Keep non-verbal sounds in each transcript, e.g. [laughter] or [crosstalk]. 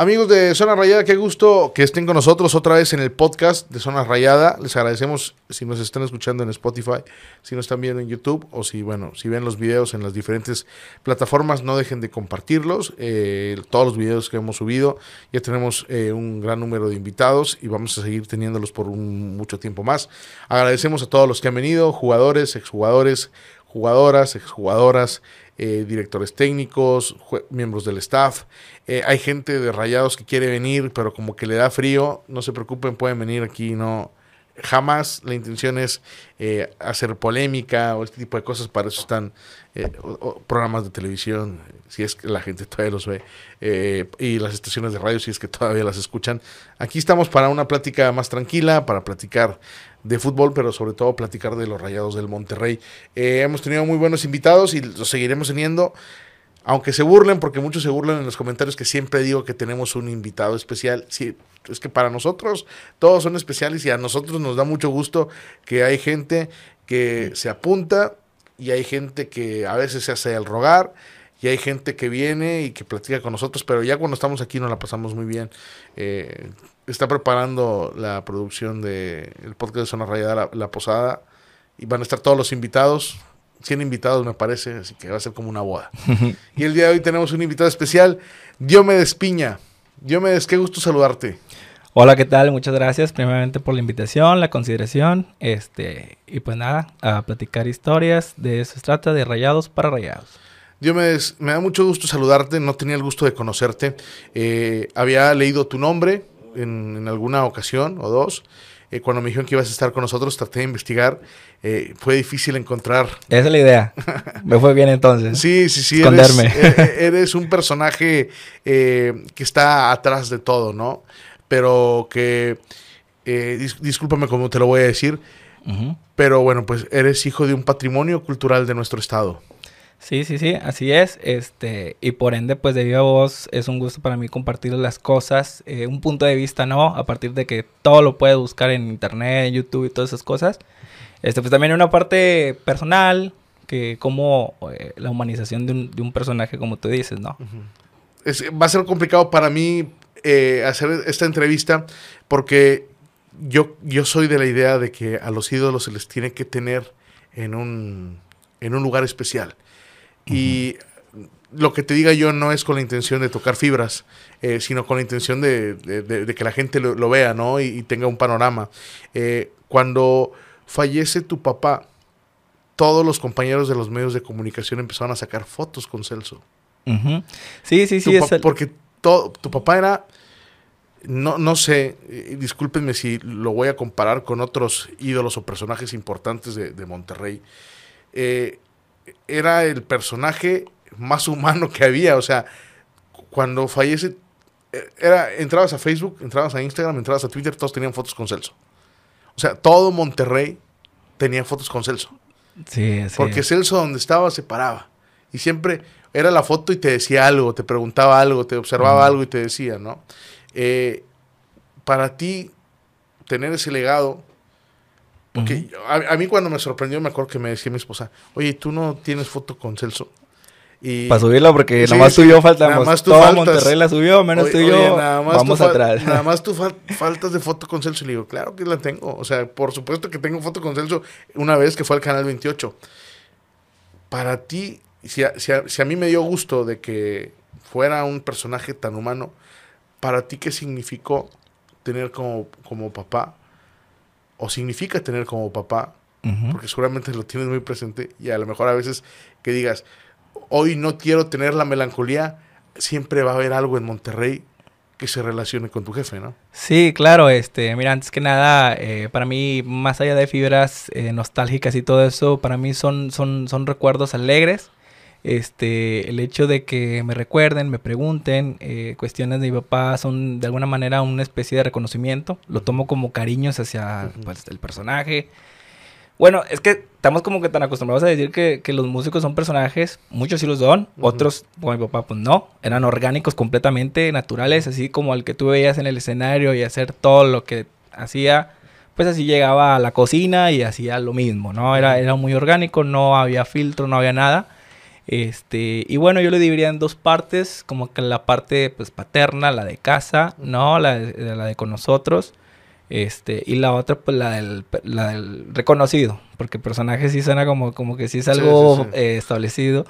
Amigos de Zona Rayada, qué gusto que estén con nosotros otra vez en el podcast de Zona Rayada. Les agradecemos si nos están escuchando en Spotify, si nos están viendo en YouTube o si, bueno, si ven los videos en las diferentes plataformas, no dejen de compartirlos. Eh, todos los videos que hemos subido, ya tenemos eh, un gran número de invitados y vamos a seguir teniéndolos por un, mucho tiempo más. Agradecemos a todos los que han venido, jugadores, exjugadores, jugadoras, exjugadoras, eh, directores técnicos, miembros del staff. Eh, hay gente de Rayados que quiere venir, pero como que le da frío. No se preocupen, pueden venir aquí. No, jamás la intención es eh, hacer polémica o este tipo de cosas. Para eso están programas de televisión, si es que la gente todavía los ve, y las estaciones de radio, si es que todavía las escuchan. Aquí estamos para una plática más tranquila, para platicar de fútbol, pero sobre todo platicar de los Rayados del Monterrey. Eh, hemos tenido muy buenos invitados y los seguiremos teniendo. Aunque se burlen, porque muchos se burlan en los comentarios que siempre digo que tenemos un invitado especial. Sí, es que para nosotros todos son especiales y a nosotros nos da mucho gusto que hay gente que se apunta y hay gente que a veces se hace el rogar y hay gente que viene y que platica con nosotros, pero ya cuando estamos aquí nos la pasamos muy bien. Eh, está preparando la producción del el podcast de Zona Rayada, la, Posada, y van a estar todos los invitados, 100 invitados me parece, así que va a ser como una boda. [laughs] y el día de hoy tenemos un invitado especial, Diomedes Piña. Diomedes, qué gusto saludarte. Hola, ¿qué tal? Muchas gracias primeramente por la invitación, la consideración, este, y pues nada, a platicar historias, de eso se trata, de rayados para rayados. Diomedes, me da mucho gusto saludarte, no tenía el gusto de conocerte. Eh, había leído tu nombre, en, alguna ocasión o dos. Eh, cuando me dijeron que ibas a estar con nosotros, traté de investigar. Eh, fue difícil encontrar. Esa es la idea. [laughs] me fue bien entonces. Sí, sí, sí. Esconderme. Eh, eres, un personaje que está atrás de todo, ¿no? Pero que. discúlpame cómo te lo voy a decir. Pero bueno, pues eres hijo de un patrimonio cultural de nuestro estado. Sí, sí, sí, así es. Este, y por ende, pues debido a vos, es un gusto para mí compartir las cosas, eh, un punto de vista, ¿no? A partir de que todo lo puedes buscar en internet, en YouTube y todas esas cosas. Este, pues también una parte personal, que como eh, la humanización de un, de un, personaje, como tú dices, ¿no? va a ser complicado para mí eh, hacer esta entrevista porque yo, yo soy de la idea de que a los ídolos se les tiene que tener en un, en un lugar especial. Y lo que te diga yo no es con la intención de tocar fibras, eh, sino con la intención de, que la gente lo, vea, ¿no? Y, tenga un panorama. Eh, cuando fallece tu papá, todos los compañeros de los medios de comunicación empezaron a sacar fotos con Celso. Sí, sí, sí. Porque todo, tu papá era, no, no sé, discúlpenme si lo voy a comparar con otros ídolos o personajes importantes de, Monterrey. Eh, era el personaje más humano que había. O sea, cuando fallece, eh, era, entrabas a Facebook, entrabas a Instagram, entrabas a Twitter, todos tenían fotos con Celso. O sea, todo Monterrey tenía fotos con Celso. Sí, sí. Porque Celso donde estaba se paraba. Y siempre era la foto y te decía algo, te preguntaba algo, te observaba algo y te decía, ¿no? Eh, para ti, tener ese legado porque a, mí cuando me sorprendió, me acuerdo que me decía mi esposa, oye, ¿tú no tienes foto con Celso? Y, Para subirla, porque nada más tú y yo faltamos. Nada más tú Todo Monterrey la subió, menos tú y yo vamos atrás. Nada más tú [laughs] faltas de foto con Celso. Y le digo, claro que la tengo. O sea, por supuesto que tengo foto con Celso una vez que fue al Canal 28. Para ti, si a, si si a mí me dio gusto de que fuera un personaje tan humano, ¿para ti qué significó tener como, como papá o significa tener como papá, porque seguramente lo tienes muy presente y a lo mejor a veces que digas, hoy no quiero tener la melancolía, siempre va a haber algo en Monterrey que se relacione con tu jefe, ¿no? Sí, claro, este, mira, antes que nada, eh, para mí, más allá de fibras eh, nostálgicas y todo eso, para mí son, son, son recuerdos alegres este, el hecho de que me recuerden, me pregunten, eh, cuestiones de mi papá son de alguna manera una especie de reconocimiento. Lo tomo como cariños hacia pues, el personaje. Bueno, es que estamos como que tan acostumbrados a decir que, los músicos son personajes. Muchos sí los son, otros, como mi papá, pues no. Eran orgánicos completamente naturales, así como el que tú veías en el escenario y hacer todo lo que hacía. Pues así llegaba a la cocina y hacía lo mismo, ¿no? Era, era muy orgánico, no había filtro, no había nada. Este, y bueno, yo lo dividiría en dos partes, como que la parte pues paterna, la de casa, ¿no? La de, la de con nosotros. Este, y la otra, pues la del, la del reconocido, porque el personaje sí suena como, como que sí es algo eh, establecido,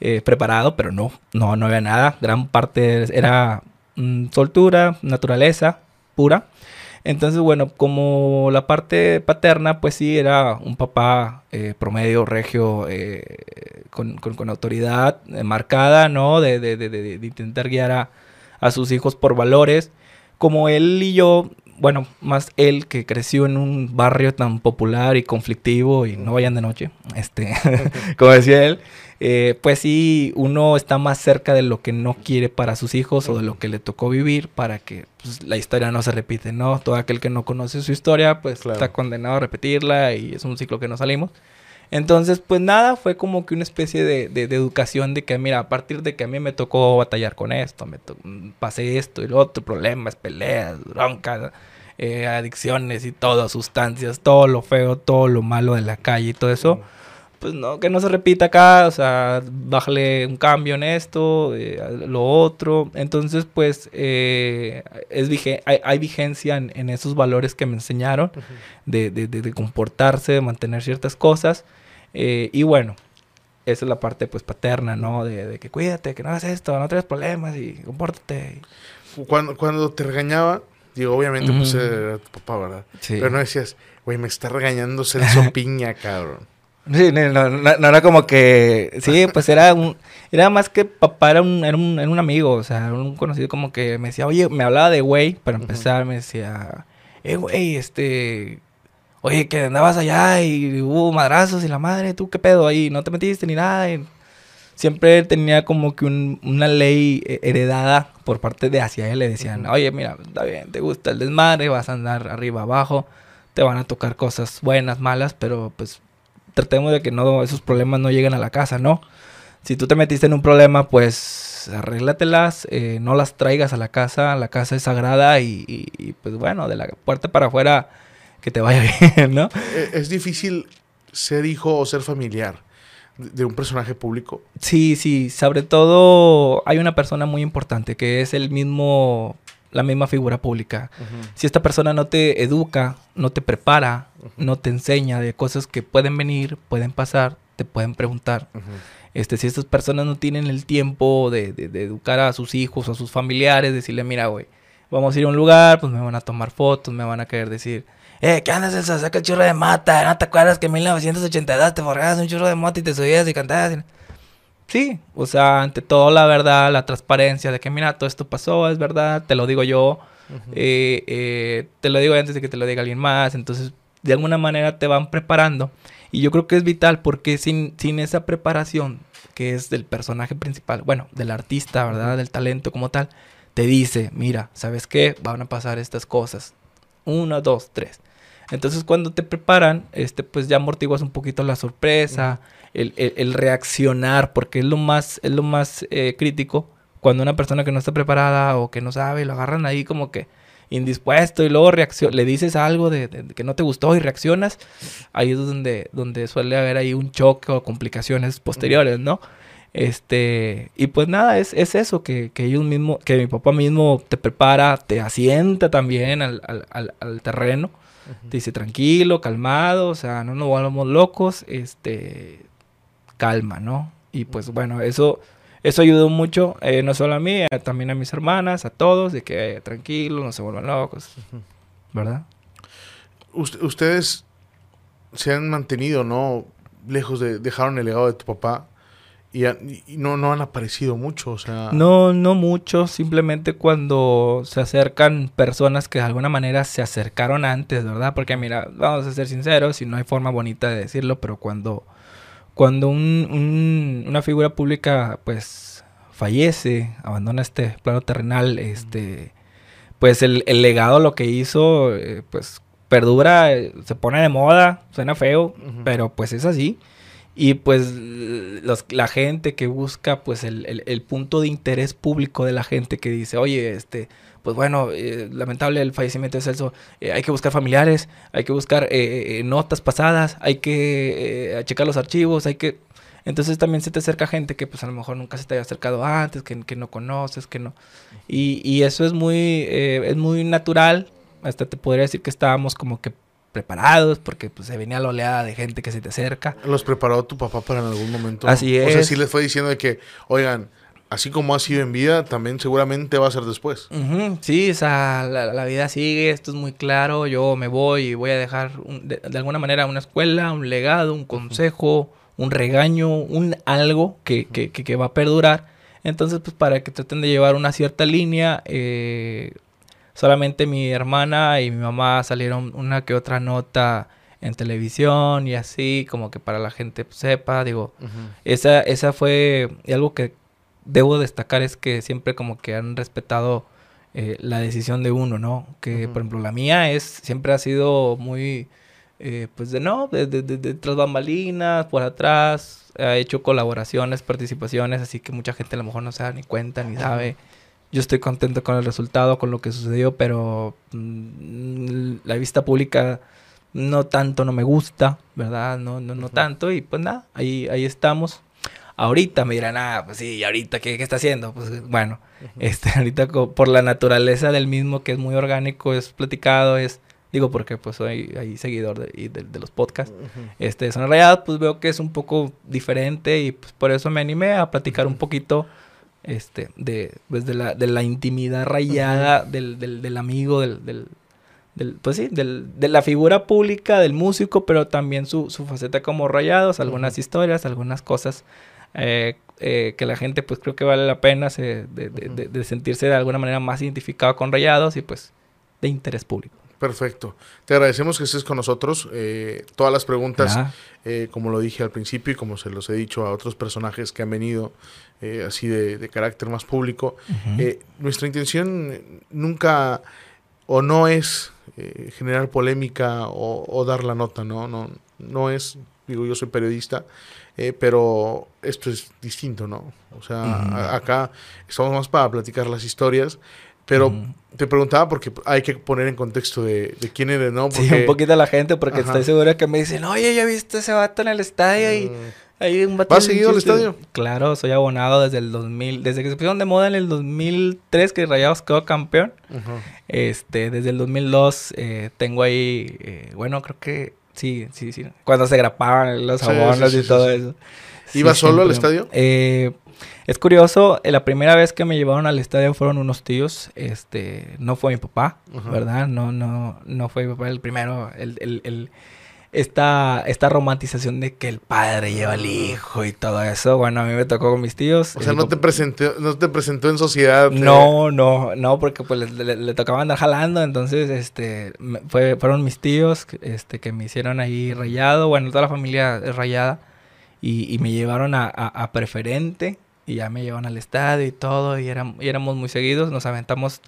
eh, preparado, pero no, no, no había nada. Gran parte era mm, soltura, naturaleza pura. Entonces, bueno, como la parte paterna, pues sí, era un papá eh, promedio, regio, con, con, autoridad marcada, ¿no? De, de, de, de intentar guiar a, a, sus hijos por valores. Como él y yo bueno, más él que creció en un barrio tan popular y conflictivo y no vayan de noche, este, [laughs] como decía él, eh, pues sí, uno está más cerca de lo que no quiere para sus hijos o de lo que le tocó vivir para que pues, la historia no se repite, ¿no? Todo aquel que no conoce su historia, pues está condenado a repetirla y es un ciclo que no salimos. Entonces, pues nada, fue como que una especie de, de, educación de que, mira, a partir de que a mí me tocó batallar con esto, me pasé esto y lo otro, problemas, peleas, broncas, eh, adicciones y todo, sustancias, todo lo feo, todo lo malo de la calle y todo eso. Pues no, que no se repita acá, o sea, bájale un cambio en esto, eh, lo otro. Entonces, pues, eh, es hay, hay, vigencia en, esos valores que me enseñaron de, de, de, comportarse, de mantener ciertas cosas. Eh, y bueno, esa es la parte pues paterna, ¿no? De, que cuídate, que no hagas esto, no tengas problemas y compórtate. Cuando, cuando te regañaba, digo, obviamente pues era tu papá, ¿verdad? Sí. Pero no decías, güey, me está regañando Celso [laughs] Piña, cabrón. Sí, no, no, era como que, sí, pues era un, era más que papá, era un, era un, era un amigo, o sea, un conocido como que me decía, oye, me hablaba de güey, para empezar, me decía, eh, güey, este, oye, que andabas allá y hubo madrazos y la madre, ¿tú qué pedo ahí? ¿No te metiste ni nada? siempre tenía como que una ley eh, heredada por parte de hacia él. Le decían, oye, mira, está bien, te gusta el desmadre, vas a andar arriba, abajo, te van a tocar cosas buenas, malas, pero pues tratemos de que no esos problemas no lleguen a la casa, ¿no? Si tú te metiste en un problema, pues arréglatelas, eh, no las traigas a la casa, la casa es sagrada y, y pues bueno, de la puerta para afuera que te vaya [laughs] bien, ¿no? Eh, es difícil ser hijo o ser familiar de un personaje público. Sí, sí, sobre todo hay una persona muy importante que es el mismo, la misma figura pública. Si esta persona no te educa, no te prepara, no te enseña de cosas que pueden venir, pueden pasar, te pueden preguntar. Este, si estas personas no tienen el tiempo de, de, educar a sus hijos a sus familiares, decirle, mira, güey, vamos a ir a un lugar, pues me van a tomar fotos, me van a querer decir, eh, ¿qué andas eso? Saca el churro de mata. ¿No te acuerdas que en 1982 te forjabas un churro de mota y te subías y cantabas? Sí, o sea, ante todo la verdad, la transparencia de que mira, todo esto pasó, es verdad, te lo digo yo, eh, eh, te lo digo antes de que te lo diga alguien más, entonces de alguna manera te van preparando y yo creo que es vital porque sin, sin esa preparación que es del personaje principal, bueno, del artista, ¿verdad? Del talento como tal, te dice, mira, ¿sabes qué? Van a pasar estas cosas. Uno, dos, tres. Entonces cuando te preparan, este, pues ya amortiguas un poquito la sorpresa, el, reaccionar, porque es lo más, es lo más eh, crítico cuando una persona que no está preparada o que no sabe, lo agarran ahí como que indispuesto y luego le dices algo de, que no te gustó y reaccionas, ahí es donde, donde suele haber ahí un choque o complicaciones posteriores, ¿no? Este, y pues nada, es, es eso, que, que ellos mismos, que mi papá mismo te prepara, te asienta también al, al, al terreno dice, tranquilo, calmado, o sea, no nos volvamos locos, este, calma, ¿no? Y pues bueno, eso, eso ayudó mucho, eh, no solo a mí, también a mis hermanas, a todos, de que eh, tranquilo, no se vuelvan locos, ¿verdad? ustedes se han mantenido, ¿no? Lejos de, dejaron el legado de tu papá y, no, no han aparecido mucho, o sea... No, no mucho, simplemente cuando se acercan personas que de alguna manera se acercaron antes, ¿verdad? Porque mira, vamos a ser sinceros, y no hay forma bonita de decirlo, pero cuando, cuando un, una figura pública pues fallece, abandona este plano terrenal, este, pues el, el legado, lo que hizo, eh, pues perdura, eh, se pone de moda, suena feo, pero pues es así. Y pues la gente que busca pues el, punto de interés público de la gente que dice, oye, este, pues bueno, eh, lamentable el fallecimiento de Celso, eh, hay que buscar familiares, hay que buscar eh, notas pasadas, hay que checar los archivos, hay que... Entonces también se te acerca gente que pues a lo mejor nunca se te haya acercado antes, que, que no conoces, que no. Y, y eso es muy, eh, es muy natural. Hasta te podría decir que estábamos como que preparados porque pues se venía la oleada de gente que se te acerca. ¿Los preparó tu papá para en algún momento? Así O sea, es. sí les fue diciendo de que, oigan, así como ha sido en vida, también seguramente va a ser después. Ujú, Sí, o sea, la, la vida sigue, esto es muy claro, yo me voy y voy a dejar un- de, de alguna manera una escuela, un legado, un consejo, un regaño, un algo que, que, que- que va a perdurar. Entonces, pues para que traten de llevar una cierta línea, eh, solamente mi hermana y mi mamá salieron una que otra nota en televisión y así, como que para la gente pues, sepa, digo, esa, esa fue algo que debo destacar es que siempre como que han respetado eh, la decisión de uno, ¿no? Que por ejemplo la mía es siempre ha sido muy eh, pues de no, de, de, de- de tras bambalinas, por atrás, ha hecho colaboraciones, participaciones, así que mucha gente a lo mejor no se da ni cuenta ni sabe. Yo estoy contento con el resultado, con lo que sucedió, pero mm, la vista pública no tanto no me gusta, ¿verdad? No, no, no tanto. Y pues nada, ahí, ahí estamos. Ahorita me dirán, ah, pues sí, ¿y ahorita qué, qué está haciendo? Pues bueno, este, [laughs] ahorita por la naturaleza del mismo, que es muy orgánico, es platicado, es, digo porque pues soy ahí seguidor de, de, de los podcasts. Este, de Zona Rayada, pues veo que es un poco diferente y pues por eso me animé a platicar un poquito este, de, pues, de, la, de la intimidad rayada del, del, del amigo, del, del, del- pues sí, del, de la figura pública, del músico, pero también su, su faceta como rayados, algunas historias, algunas cosas eh, eh, que la gente pues creo que vale la pena se- de, de- de- de sentirse de alguna manera más identificado con rayados y pues de interés público. Perfecto. Te agradecemos que estés con nosotros. Eh, todas las preguntas, eh, como lo dije al principio y como se los he dicho a otros personajes que han venido eh, así de, de carácter más público, eh, nuestra intención nunca o no es eh, generar polémica o, o dar la nota, ¿no? No, no es, digo, yo soy periodista, eh, pero esto es distinto, ¿no? O sea, a- acá estamos más para platicar las historias, pero te preguntaba porque hay que poner en contexto de, de quién eres, ¿no? Sí, Porque, un poquito la gente, porque Ajá. estoy seguro que me dicen, oye, ya viste ese vato en el estadio y mm, hay un vato ¿Vas seguido al chiste". estadio? Claro, soy abonado desde el 2000, desde que se pusieron de moda en el 2003 que Rayados quedó campeón. Este, desde el 2002 eh, tengo ahí, eh, bueno, creo que sí, sí, sí. Cuando se grapaban los Sí, abonos sí, sí, y todo eso. ¿Ibas solo al estadio? Eh, es curioso, eh, la primera vez que me llevaron al estadio fueron unos tíos, este, no fue mi papá, Ajá. ¿verdad? No, no, no fue mi papá el primero, el, el, el- esta, esta romantización de que el padre lleva al hijo y todo eso, bueno, a mí me tocó con mis tíos. O sea, no te presentó, no te presentó en sociedad. eh, no, no, no, porque pues le, le- le tocaba andar jalando, entonces, este, me- fue, fueron mis tíos, este, que me hicieron ahí rayado, bueno, toda la familia es rayada, y, y me llevaron a, a- a preferente, y ya me llevaron al estadio y todo, y, éram- y éramos muy seguidos, nos aventamos,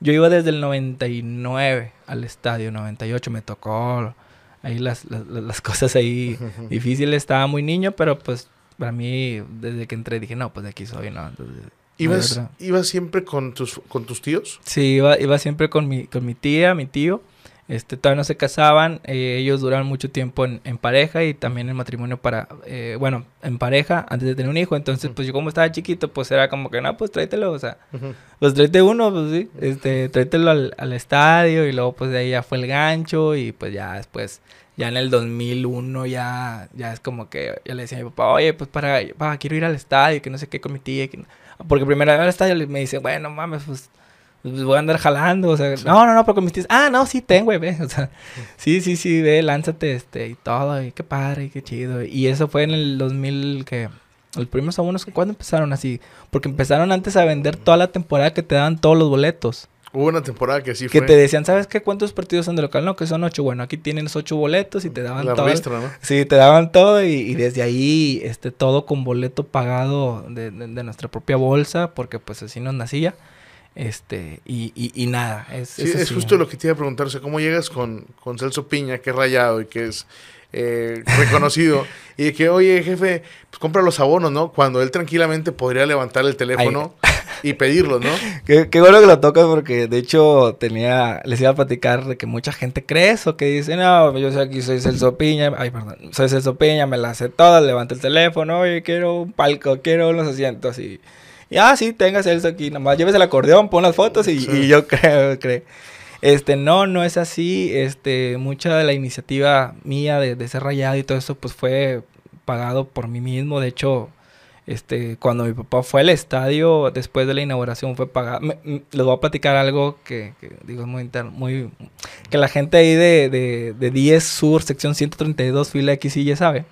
yo iba desde el 99 al estadio, 98 me tocó ahí las, las, las cosas ahí [laughs] difíciles, estaba muy niño, pero pues para mí, desde que entré dije, no, pues de aquí soy, ¿no? Entonces, ¿Ibas. ¿Ibas siempre con tus, con tus tíos? Sí, iba, iba siempre con mi, con mi tía, mi tío. Este, todavía no se casaban. eh, ellos duraron mucho tiempo en, en pareja y también en matrimonio para, eh, bueno, en pareja antes de tener un hijo. Entonces, pues yo como estaba chiquito, pues era como que, no, pues tráetelo, o sea, pues tráete uno, pues sí, este, tráetelo al, al estadio y luego pues de ahí ya fue el gancho y pues ya después, ya en el 2001 ya, ya es como que ya le decía a mi papá, oye, pues para, pa, quiero ir al estadio, que no sé qué con mi tía, que no- porque primero al estadio me dice, bueno, mames, pues, pues voy a andar jalando, o sea, Sí. no, no, no, pero con mis tías, ah, no, sí, ten, güey, ve, o sea, sí, sí, sí, ve, lánzate, este, y todo, y qué padre, y qué chido, y eso fue en el 2000, que, los primeros abonos, ¿cuándo empezaron así? Porque empezaron antes a vender toda la temporada que te daban todos los boletos. Hubo una temporada que sí Que fue. te decían, ¿sabes qué? ¿Cuántos partidos son de local? No, que son ocho. Bueno, aquí tienes ocho boletos y te daban la todo. ¿no? Sí, te daban todo y, y desde ahí, este, todo con boleto pagado de, de- de nuestra propia bolsa, porque pues así nos nacía. Este, y, y, y nada, es, Sí, es justo lo que te iba a preguntar. O sea, ¿cómo llegas con, con Celso Piña, que es rayado y que es eh, reconocido? [laughs] y de que, oye, jefe, pues compra los abonos, ¿no? Cuando él tranquilamente podría levantar el teléfono y pedirlo, ¿no? [laughs] Qué, qué, bueno que lo tocas porque de hecho tenía, les iba a platicar de que mucha gente cree eso, que dice, no, yo soy aquí, soy Celso Piña, ay, perdón, soy Celso Piña, me la sé todas, levanta el teléfono, oye, quiero un palco, quiero unos asientos y, y ah, sí, tenga Celso aquí, nomás llévese el acordeón, pon las fotos y, y yo [laughs] creo, creo. Este, no, no es así. Este, mucha de la iniciativa mía de, de ser rayado y todo eso, pues fue pagado por mí mismo. De hecho, este, cuando mi papá fue al estadio, después de la inauguración, fue pagado. les voy a platicar algo que, que digo, muy interno, muy... Que la gente ahí de, de, de 10 Sur, sección 132, fila X, y ya sabe.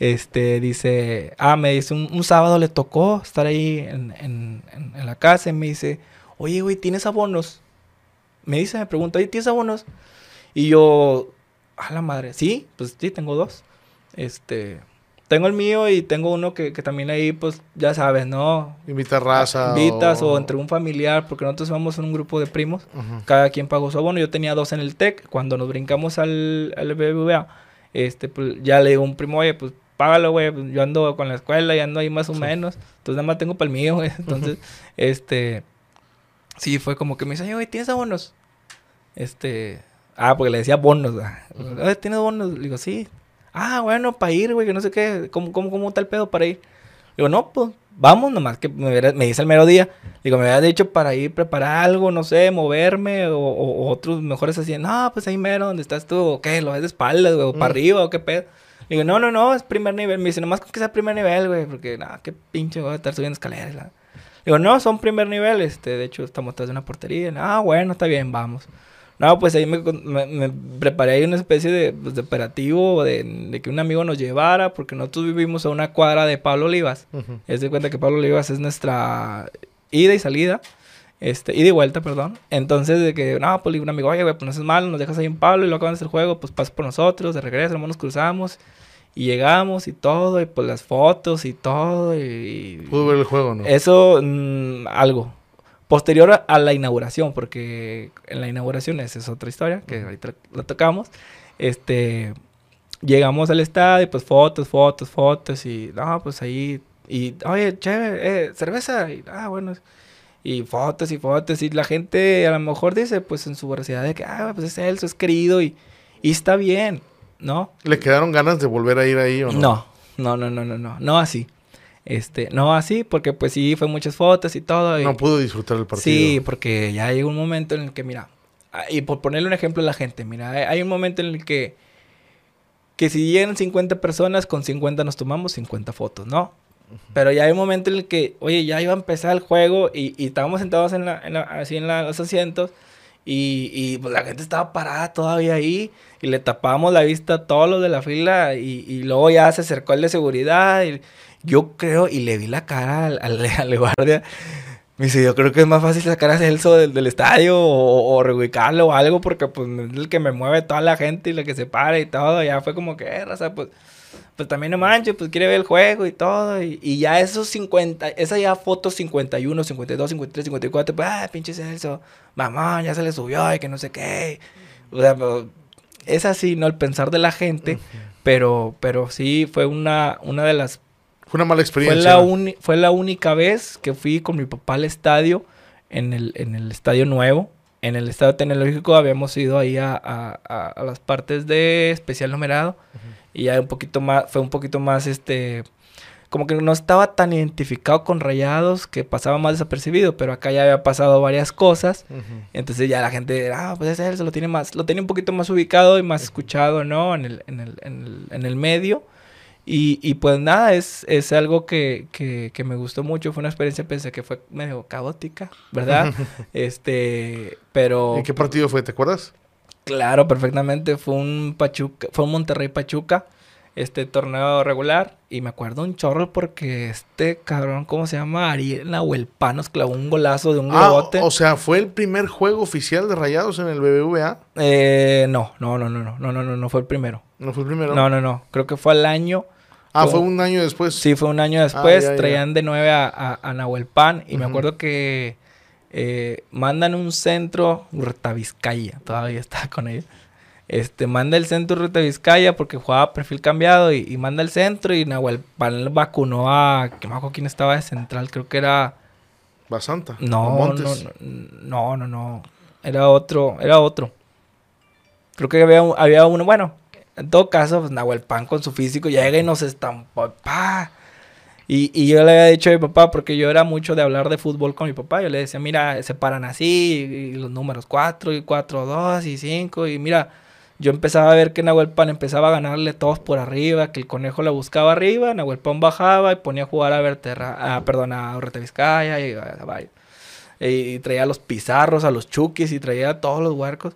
Este, dice, ah, me dice, un, un sábado le tocó estar ahí en, en, en, en la casa y me dice, oye, güey, ¿tienes abonos? me dice, me pregunta, ¿y tienes abonos? Y yo, a la madre, sí, pues sí, tengo dos. Este, tengo el mío y tengo uno que, que también ahí, pues ya sabes, ¿no? Invita raza. Invitas o... o... entre un familiar, porque nosotros vamos en un grupo de primos. Uh -huh. Cada quien pagó su abono. Yo tenía dos en el TEC. Cuando nos brincamos al, al BBVA, este, pues ya le digo a un primo, oye, pues págalo, güey. Yo ando con la escuela y ando ahí más o menos. Entonces nada más tengo para el mío, güey. Entonces, este sí, fue como que me dice, oye, ¿tienes abonos? Este, ah, porque le decía bonos, oye, ¿tienes bonos? Le digo, sí. Ah, bueno, para ir, güey, que no sé qué, ¿cómo, cómo, cómo está el pedo para ir? Le digo, no, pues, vamos, nomás que me, me dice el mero día. Digo, me había dicho para ir, preparar algo, no sé, moverme, o, o, o otros mejores así, no, pues ahí mero, ¿dónde estás tú? ¿O qué? ¿Lo ves de espaldas, güey? ¿O mm. para arriba? ¿O qué pedo? Le digo, no, no, no, es primer nivel. Me dice, nomás con que sea primer nivel, güey, porque, nada, qué pinche, voy a estar subiendo escaleras, ¿la? Digo, no, son primer nivel, este, de hecho estamos atrás de una portería. Ah, bueno, está bien, vamos. No, pues ahí me, me, me preparé ahí una especie de, pues, de operativo de, de, que un amigo nos llevara, porque nosotros vivimos a una cuadra de Pablo Olivas. Uh -huh. Es de cuenta que Pablo Olivas es nuestra ida y salida. Este, y vuelta, perdón. Entonces, de que, no, pues un amigo, oye, güey, pues no es malo, nos dejas ahí en Pablo y luego acaban el juego, pues pasa por nosotros, de regreso, nos cruzamos. Y llegamos y todo, y pues las fotos y todo. Y, ¿Pudo ver el juego no? Eso, mmm, algo. Posterior a, a, la inauguración, porque en la inauguración esa es otra historia, que ahorita la tocamos. Este, llegamos al estadio, pues fotos, fotos, fotos, y no, pues ahí, y oye, chévere, eh, cerveza, y ah, bueno. Y fotos y fotos, y la gente a lo mejor dice, pues en su veracidad de que, ah, pues es él, es querido, y, y está bien. ¿no? ¿Le quedaron ganas de volver a ir ahí o no? No, no, no, no, no, no, no así. Este, no así, porque pues sí, fue muchas fotos y todo. Y... No pudo disfrutar el partido. Sí, porque ya llegó un momento en el que, mira, y por ponerle un ejemplo a la gente, mira, hay un momento en el que, que si llegan 50 personas, con 50 nos tomamos 50 fotos, ¿no? Pero ya hay un momento en el que, oye, ya iba a empezar el juego y, y estábamos sentados en la, en la, así en la, los asientos y, y pues la gente estaba parada todavía ahí y le tapábamos la vista a todos los de la fila y, y luego ya se acercó el de seguridad yo creo y le vi la cara al, al, [laughs] guardia. Me dice, yo creo que es más fácil sacar a Celso del, estadio o, o, reubicarlo o algo porque pues es el que me mueve toda la gente y el que se para y todo. Ya fue como que, eh, raza, pues pues también no manches, pues quiere ver el juego y todo. Y, y, ya esos 50, esa ya fotos 51, 52, 53, 54, pues, ah, pinche Celso, mamá, ya se le subió y que no sé qué. O sea, pues, es así, ¿no? El pensar de la gente, uh -huh. pero, pero sí fue una, una de las... Fue una mala experiencia. Fue la, fue la única vez que fui con mi papá al estadio, en el, en el estadio nuevo. En el estadio tecnológico habíamos ido ahí a, a, a, a las partes de especial numerado. Uh -huh y ya un poquito más, fue un poquito más, este, como que no estaba tan identificado con Rayados, que pasaba más desapercibido, pero acá ya había pasado varias cosas, uh -huh. entonces ya la gente, ah, pues ese se lo tiene más, lo tiene un poquito más ubicado y más escuchado, ¿no? En el, en el, en el, en el medio. Y, y, pues nada, es, es algo que, que, que, me gustó mucho. Fue una experiencia, pensé que fue medio caótica, ¿verdad? [laughs] este, pero... ¿En qué partido fue? ¿Te acuerdas? Claro, perfectamente. Fue un Pachuca, fue un Monterrey Pachuca, este torneo regular. Y me acuerdo un chorro porque este cabrón, ¿cómo se llama? Ariel Nahuelpan nos clavó un golazo de un ah, globote. O sea, ¿fue el primer juego oficial de Rayados en el BBVA? Eh, no, no, no, no, no, no, no, no, no fue el primero. ¿No fue el primero? No, no, no. Creo que fue al año. Ah, fue un año después. Sí, fue un año después. Ah, ya, Traían de nueve a, a, a Nahuelpan. Y uh -huh. me acuerdo que eh, mandan un centro, Urta Vizcaya, todavía está con ellos. Este, manda el centro Urta Vizcaya porque jugaba perfil cambiado y, y manda el centro y Nahuel Pan vacunó a, que me acuerdo quién estaba de central, creo que era Basanta. No, no, no, no, no. Era otro, era otro. Creo que había, había uno, bueno, en todo caso, pues Nahuel Pan con su físico llega y nos estampó, pa. Y, y, yo le había dicho a mi papá, porque yo era mucho de hablar de fútbol con mi papá, yo le decía, mira, se paran así, y los números 4 y 4, 2 y 5, y mira, yo empezaba a ver que Nahuel Pan empezaba a ganarle todos por arriba, que el conejo la buscaba arriba, Nahuel Pan bajaba y ponía a jugar a Verterra, a, perdón, a Vizcaya y a, y traía los pizarros, a los chukis y traía a todos los huercos.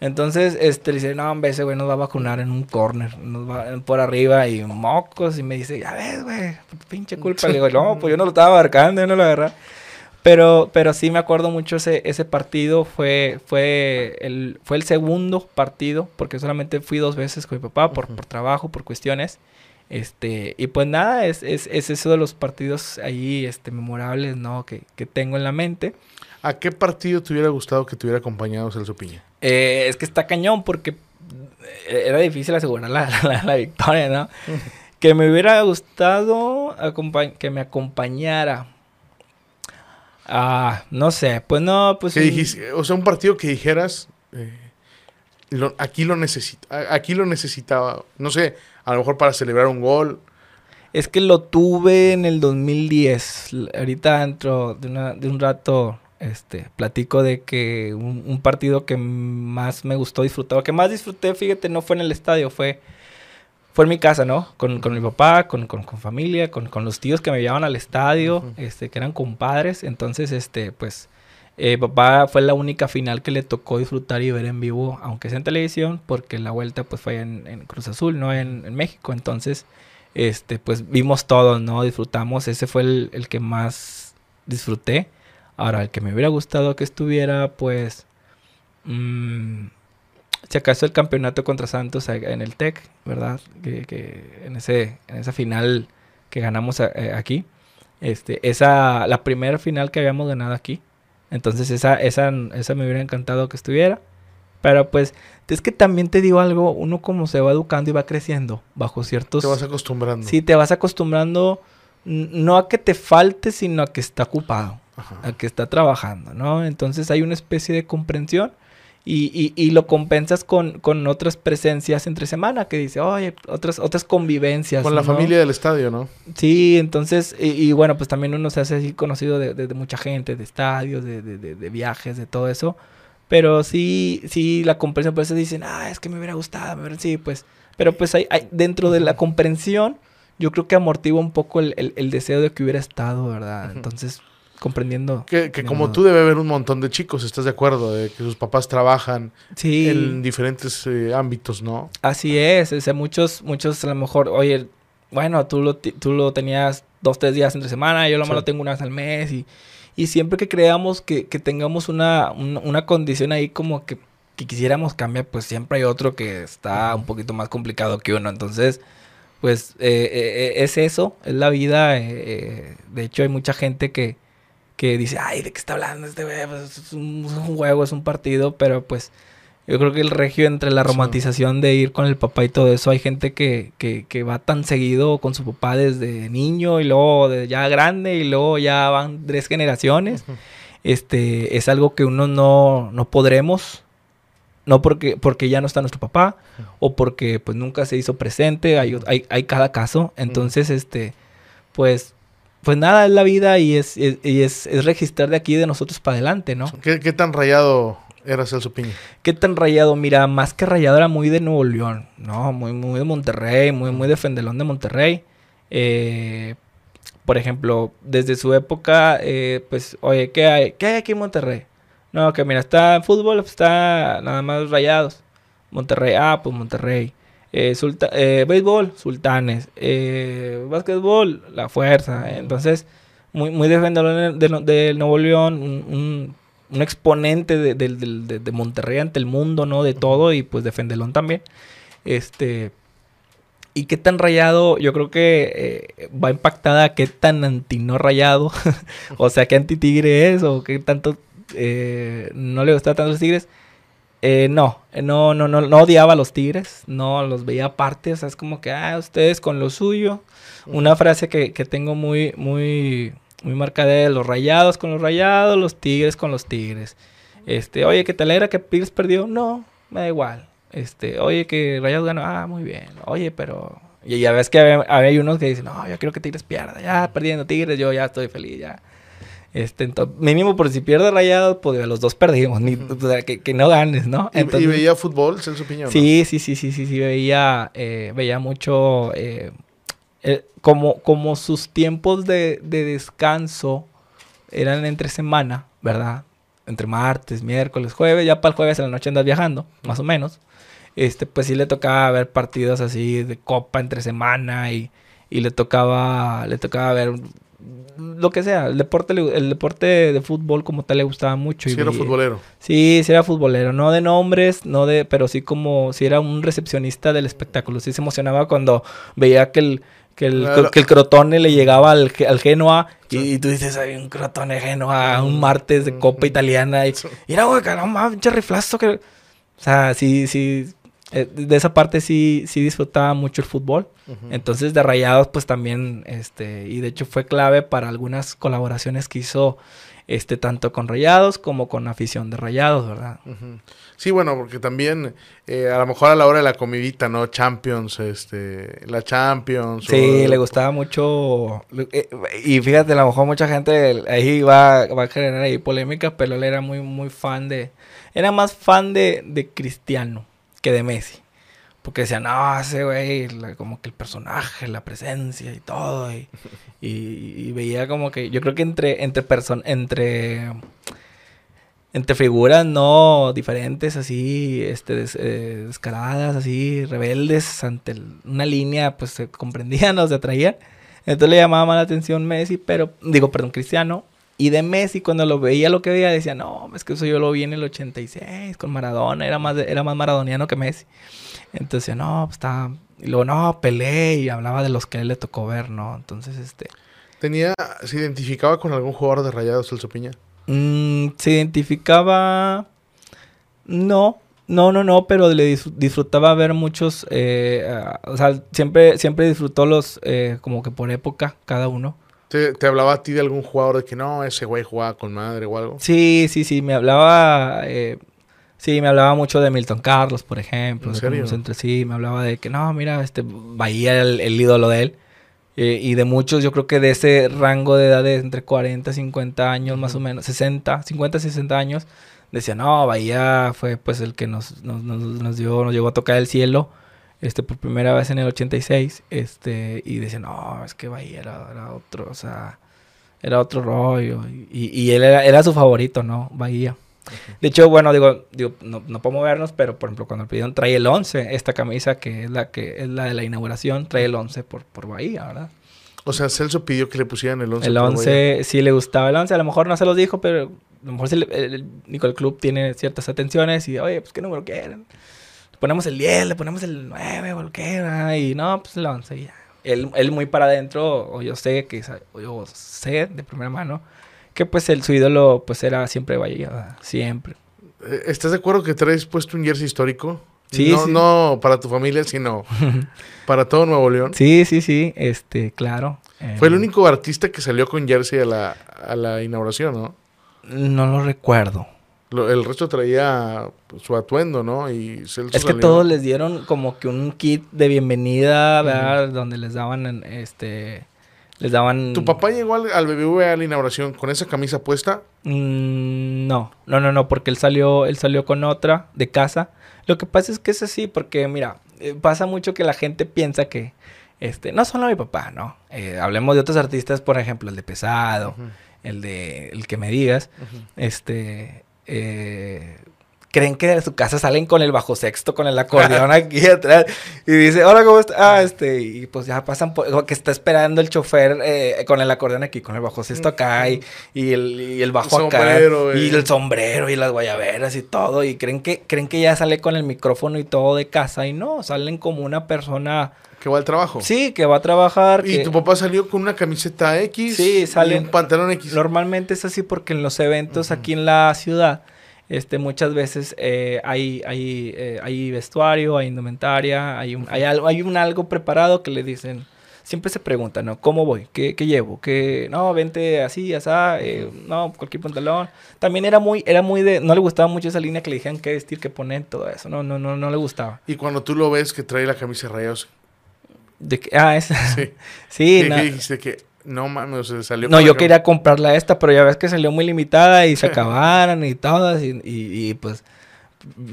Entonces, este, le dice, no, hombre, ese güey nos va a vacunar en un corner, nos va por arriba y mocos. Y me dice, ya ves, güey, pinche culpa. Le digo, no, [laughs] pues yo no lo estaba abarcando, yo no lo agarré. Pero, pero sí me acuerdo mucho ese, ese partido, fue, fue, el, fue el segundo partido, porque solamente fui dos veces con mi papá por, por trabajo, por cuestiones. Este, y pues nada, es, es, es, eso de los partidos ahí este, memorables, ¿no? Que, que, tengo en la mente. ¿A qué partido te hubiera gustado que te hubiera acompañado Celso Piña? Eh, es que está cañón porque eh, era difícil asegurar la, [laughs] la, victoria, ¿no? [laughs] que me hubiera gustado que me acompañara. Ah, no sé, pues no, pues... o sea, un partido que dijeras, eh, aquí, lo necesita, aquí lo necesitaba, no sé, a lo mejor para celebrar un gol. Es que lo tuve en el 2010. Ahorita dentro de, de un rato este, platico de que un, partido que más me gustó, disfrutar, que más disfruté, fíjate, no fue en el estadio, fue, fue en mi casa, ¿no? Con, con mi papá, con, con, con familia, con, los tíos que me llevaban al estadio, este, que eran compadres. Entonces, este, pues, eh, papá fue la única final que le tocó disfrutar y ver en vivo, aunque sea en televisión, porque la vuelta pues fue en, Cruz Azul, no en, México. Entonces, este, pues vimos todo, ¿no? Disfrutamos. Ese fue el, que más disfruté. Ahora, el que me hubiera gustado que estuviera, pues, mmm, si acaso el campeonato contra Santos en el TEC, ¿verdad? Que, en, ese, en esa final que ganamos eh, aquí. Este, esa, la primera final que habíamos ganado aquí, entonces esa, esa, esa me hubiera encantado que estuviera. Pero pues, es que también te digo algo, uno como se va educando y va creciendo bajo ciertos... Te vas acostumbrando. Sí, te vas acostumbrando no a que te falte, sino a que está ocupado, a que está trabajando, ¿no? Entonces hay una especie de comprensión y, y, lo compensas con, con, otras presencias entre semana que dice, oye, otras, otras convivencias. Con la familia del estadio, ¿no? Sí, entonces, y, bueno, pues también uno se hace así conocido de, de, mucha gente, de estadios, de, de, viajes, de todo eso. Pero sí, sí, la comprensión, por eso dicen, ah, es que me hubiera gustado, sí, pues, pero pues hay, hay, dentro de la comprensión, yo creo que amortigua un poco el, el, el deseo de que hubiera estado, ¿verdad? Entonces, comprendiendo. Que, como tú debe haber un montón de chicos, ¿estás de acuerdo? De que sus papás trabajan en diferentes eh, ámbitos, ¿no? Así es, o muchos, muchos a lo mejor, oye, bueno, tú lo, tú lo tenías dos, tres días entre semana, yo lo más lo tengo una vez al mes y, y siempre que creamos que, que tengamos una, una, condición ahí como que, que, quisiéramos cambiar, pues siempre hay otro que está un poquito más complicado que uno, entonces... Pues eh, eh, es eso, es la vida. de hecho, hay mucha gente que, que dice, ay, ¿de qué está hablando este güey? Pues, es, un, juego, es un partido, pero pues yo creo que el regio entre la romantización de ir con el papá y todo eso, hay gente que, que, que, va tan seguido con su papá desde niño y luego de ya grande y luego ya van tres generaciones. Este, es algo que uno no, no podremos, no porque, porque ya no está nuestro papá o porque pues nunca se hizo presente, hay, hay, hay cada caso. Entonces, este, pues pues nada, es la vida y es, y es, es, registrar de aquí de nosotros para adelante, ¿no? ¿Qué, ¿Qué, tan rayado era Celso Piña? ¿Qué tan rayado? Mira, más que rayado era muy de Nuevo León, ¿no? Muy, muy de Monterrey, muy, muy de Fendelón de Monterrey. Eh, por ejemplo, desde su época, eh, pues, oye, ¿qué hay? ¿Qué hay aquí en Monterrey? No, que mira, está en fútbol, está nada más rayados. Monterrey, ah, pues Monterrey. Eh, eh, béisbol, sultanes. Eh, básquetbol, la fuerza. Entonces, muy, muy defensor de, Nuevo León, un, exponente de, de, Monterrey ante el mundo, ¿no? De todo, y pues de Fendelón también. Este. Y qué tan rayado, yo creo que eh, va impactada a qué tan anti no rayado, [laughs] o sea, qué anti tigre es, o qué tanto no le gusta tanto los tigres. Eh, no, no, no, no, no odiaba a los Tigres, no los veía aparte, o sea, es como que, ah, ustedes con lo suyo. Una frase que, que tengo muy, muy, muy marca de los rayados con los rayados, los tigres con los tigres. Este, oye, que te alegra que Tigres perdió, no, me da igual. Este, oye, que Rayados ganó, ah, muy bien. Oye, pero. Y ya ves que hay, unos que dicen, no, yo quiero que Tigres pierda, ya perdiendo Tigres, yo ya estoy feliz, ya. Este, entonces, mínimo por si pierde Rayados, pues los dos perdimos, ni, o sea, que, que, no ganes, ¿no? Entonces, ¿Y, veía fútbol, Celso Piñón? Sí, sí, sí, sí, sí, sí, veía, eh, veía mucho. Eh, eh, como, como sus tiempos de, de descanso eran entre semana, ¿verdad? Entre martes, miércoles, jueves, ya para el jueves en la noche andas viajando, más o menos. Este, pues sí le tocaba ver partidos así de copa entre semana y, y le tocaba, le tocaba ver lo que sea, el deporte, el deporte de fútbol como tal le gustaba mucho. Sí, era futbolero. Sí, sí era futbolero, no de nombres, no de, pero sí como, si era un recepcionista del espectáculo, sí se emocionaba cuando veía que el, que el, que el crotone le llegaba al, al Genoa y, tú dices, hay un crotone Genoa, un martes de Copa Italiana y, y era, güey, caramba, un riflazo que... O sea, sí, sí, eh, de esa parte sí, sí disfrutaba mucho el fútbol. Entonces de Rayados pues también, este, y de hecho fue clave para algunas colaboraciones que hizo este, tanto con Rayados como con afición de Rayados, ¿verdad? Sí, bueno, porque también eh, a lo mejor a la hora de la comidita, ¿no? Champions, este, la Champions. Sí, le gustaba mucho. Eh, y fíjate, a lo mejor mucha gente ahí va, va a generar ahí polémica, pero él era muy, muy fan de. Era más fan de, de Cristiano que de Messi. Porque decían, no, ese güey, como que el personaje, la presencia y todo. [laughs] Y, y, veía como que, yo creo que entre, entre personas, entre, entre figuras no diferentes, así, este, eh, descaradas, así, rebeldes, ante una línea, pues se comprendían, [laughs] nos atraían. Entonces le llamaba más la atención Messi, pero, digo, perdón, Cristiano. Y de Messi, cuando lo veía, lo que veía, decía, no, es que eso yo lo vi en el 86 con Maradona, era más, era más maradoniano que Messi. Entonces, no, pues está. Y luego, no, Pelé y hablaba de los que él le tocó ver, ¿no? Entonces, este. ¿Tenía. ¿Se identificaba con algún jugador de Rayados, Celso Piña? Mm, se identificaba. No, no, no, no, pero le disfrutaba ver muchos. Eh, o sea, siempre, siempre disfrutó los. Eh, como que por época, cada uno. ¿Te, ¿Te, hablaba a ti de algún jugador de que no, ese güey jugaba con madre o algo? Sí, sí, sí, me hablaba. Eh, Sí, me hablaba mucho de Milton Carlos, por ejemplo. ¿En serio? Entre, sí, me hablaba de que no, mira, este Bahía el, el ídolo de él. Eh, y de muchos, yo creo que de ese rango de edad de entre 40 y 50 años, más o menos, 60, 50, 60 años, decía, no, Bahía fue pues el que nos, nos, nos, dio, nos llegó a tocar el cielo, este, por primera vez en el 86, este, y decía, no, es que Bahía era, era otro, o sea, era otro rollo, y, y él era, era su favorito, ¿no? Bahía. De hecho, bueno, digo, digo no, no podemos vernos, pero por ejemplo, cuando el pidieron trae el 11, esta camisa que es la que es la de la inauguración, trae el 11 por, por Bahía, ¿verdad? O sea, Celso pidió que le pusieran el 11. El 11, sí le gustaba el 11, a lo mejor no se los dijo, pero a lo mejor el, el, el, Club tiene ciertas atenciones y, oye, pues qué número quieren. Le ponemos el 10, le ponemos el 9 o el que, y no, pues el 11 ya. Él, él muy para adentro, o yo sé que, o yo sé de primera mano, que pues el, su ídolo pues era siempre Bahía, siempre. Eh, ¿Estás de acuerdo que traes puesto un jersey histórico? Sí, no, sí. no para tu familia, sino [laughs] para todo Nuevo León. Sí, sí, sí, este, claro. Fue el único artista que salió con jersey a la, a la inauguración, ¿no? No lo recuerdo. Lo, el resto traía su atuendo, ¿no? Y Celso es que salió. todos les dieron como que un kit de bienvenida, ¿verdad? Uh -huh. Donde les daban este les daban... ¿Tu papá llegó al, al BBVA a la inauguración con esa camisa puesta? Mm, no, no, no, no, porque él salió, él salió con otra de casa. Lo que pasa es que es así, porque mira, eh, pasa mucho que la gente piensa que, este, no solo mi papá, ¿no? Eh, hablemos de otros artistas, por ejemplo, el de Pesado, uh -huh. el de El que me digas, uh -huh. este, eh, creen que de su casa salen con el bajo sexto, con el acordeón [laughs] aquí atrás. Y dice, hola, ¿cómo está? Ah, este, y pues ya pasan por, que está esperando el chofer eh, con el acordeón aquí, con el bajo sexto acá y, y, el, y el, bajo el acá. Sombrero, y el sombrero y las guayaberas y todo. Y creen que, creen que ya sale con el micrófono y todo de casa. Y no, salen como una persona que va al trabajo. Sí, que va a trabajar. ¿Y que... tu papá salió con una camiseta X? Sí, sale. Y un pantalón X. Normalmente es así porque en los eventos uh -huh. aquí en la ciudad este, muchas veces eh, hay, hay, eh, hay vestuario, hay indumentaria, hay un, hay, algo, hay un algo preparado que le dicen, siempre se pregunta, ¿no? ¿Cómo voy? ¿Qué, qué llevo? ¿Qué? No, vente así, así, eh, no, cualquier pantalón. También era muy, era muy de, no le gustaba mucho esa línea que le dijeran qué vestir, qué poner, todo eso. No, no, no, no le gustaba. Y cuando tú lo ves que trae la camisa rayados. De que, ah, esa. [laughs] Sí. sí, ¿Qué, no. qué dijiste que no mames, o sea, salió No, yo acá? quería comprarla esta, pero ya ves que salió muy limitada y se acabaron y todas. Y, y, y, pues,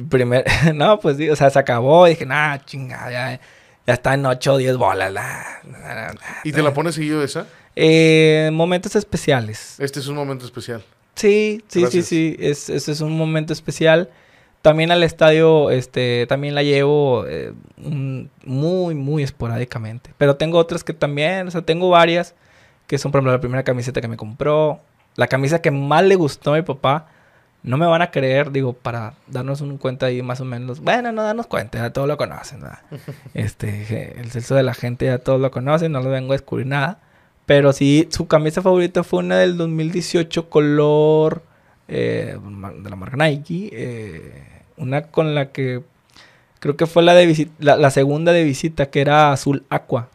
primer, [laughs] no, pues sí, o sea, se acabó. Y dije, nah, chingada, ya, ya está en 8 o 10 bolas. la- la- la- ¿Y te la pones seguido esa? Eh, momentos especiales. Este es un momento especial. Sí, sí, Gracias. sí, sí. Es, ese es un momento especial. También al estadio, este, también la llevo eh, muy, muy esporádicamente. Pero tengo otras que también, o sea, tengo varias que son, por ejemplo, la primera camiseta que me compró, la camisa que más le gustó a mi papá. No me van a creer, digo, para darnos un cuenta ahí más o menos. Bueno, no darnos cuenta, ya todos lo conocen. ¿verdad? [laughs] Este, el sexo de la gente ya todos lo conocen, no lo vengo a descubrir nada. Pero sí, su camisa favorita fue una del 2018 color eh, de la marca Nike. eh, una con la que creo que fue la, de la, la segunda de visita, que era azul aqua.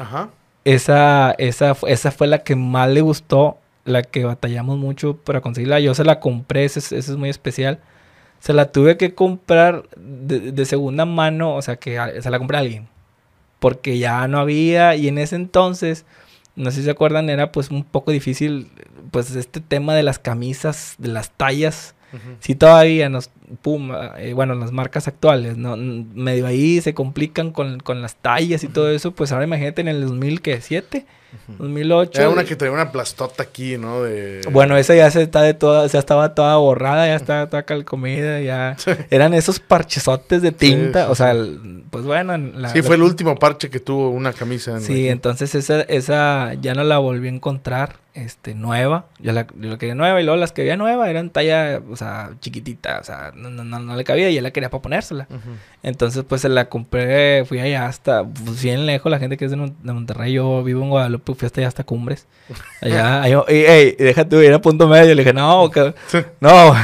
Ajá. Esa, esa, esa fue la que más le gustó, la que batallamos mucho para conseguirla. Yo se la compré, esa es, muy especial. Se la tuve que comprar de, de segunda mano, o sea que a- se la compré a alguien. Porque ya no había, y en ese entonces, no sé si se acuerdan, era pues un poco difícil, pues este tema de las camisas, de las tallas. Ujú. Sí, todavía nos, pum, eh, bueno, las marcas actuales, ¿no? Medio ahí se complican con, con las tallas y todo eso, pues ahora imagínate en el 2007, 2008. Era una que traía una plastota aquí, ¿no? De... Bueno, esa ya se está de toda, ya estaba toda borrada, ya estaba toda calcomida, ya [laughs] eran esos parchesotes de tinta, sí, o sea, el- pues bueno, en la- sí, la- fue el último parche que tuvo una camisa. en Sí, entonces esa, esa ya no la volví a encontrar, este, nueva. Yo la, yo la quería nueva y luego las que había nueva eran talla, o sea, chiquitita, o sea, no, no, no, no le cabía y yo la quería para ponérsela. Entonces, pues se la compré, fui allá hasta, pues bien lejos, la gente que es de, Mon- de Monterrey, yo vivo en Guadalupe, fui hasta allá hasta Cumbres. [laughs] Allá, allá y, ey, déjate ir a punto medio. Le dije, no, [laughs] que- no,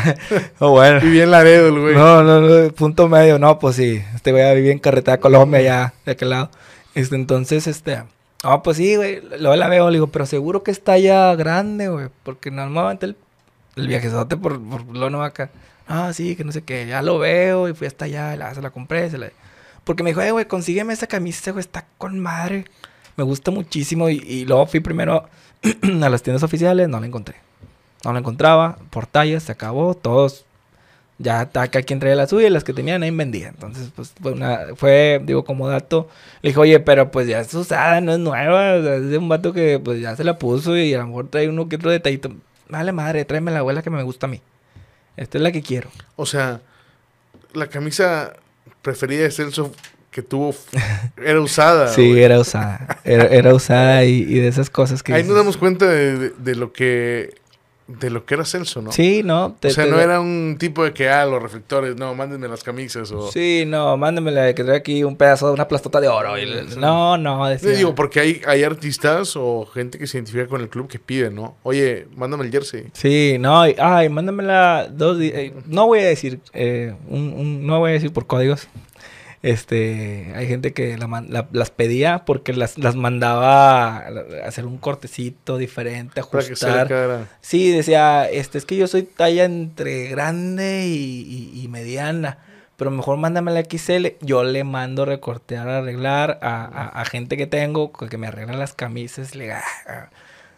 no, [laughs] bueno. Y bien Laredo, güey. No, no, no, punto medio, no, pues sí, este güey vivir en carretera Colombia, allá, de aquel lado. Este, entonces, este, no, pues sí, güey, luego la veo, le digo, pero seguro que está ya grande, güey, porque normalmente el, el viajezote por, por Lono acá, ah, sí, que no sé qué, ya lo veo, y fui hasta allá, la, se la compré, se la... Porque me dijo, eh, güey, consígueme esa camisa, güey, está con madre, me gusta muchísimo, y, luego fui primero [clears throat] a las tiendas oficiales, no la encontré. No la encontraba, por tallas, se acabó, todos ya cada quien traía la suya y las que tenían ahí vendía. Entonces, pues fue fue, digo, como dato, le dije, oye, pero pues ya es usada, no es nueva, o sea, es de un vato que pues ya se la puso y a lo mejor trae uno que otro detallito. Vale madre, tráeme la abuela que me gusta a mí. Esta es la que quiero. O sea, la camisa preferida de Celso que tuvo [laughs] era usada. Sí, güey. era usada. Era, era usada y, y de esas cosas que Ahí nos damos cuenta de, de- de lo que de lo que era Celso, ¿no? Sí, no. te- o sea, te- no era un tipo de que, ah, los reflectores, no, mándenme las camisas o... Sí, no, mándemela que trae aquí un pedazo de una plastota de oro. y le- Sí. no, no, decía. Digo, porque hay, hay artistas o gente que se identifica con el club que piden, ¿no? Oye, mándame el jersey. Sí, no, y- ay, mándamela dos días. eh, no voy a decir, eh, un, un- no voy a decir por códigos. Este, hay gente que la las pedía porque las, las mandaba a hacer un cortecito diferente, Para que ajustar. Sí, decía, este, es que yo soy talla entre grande y, y- y mediana. Pero mejor mándame la XL. Yo le mando recortear, arreglar a, a- a gente que tengo que me arreglan las camisas. Le "Ah, ah".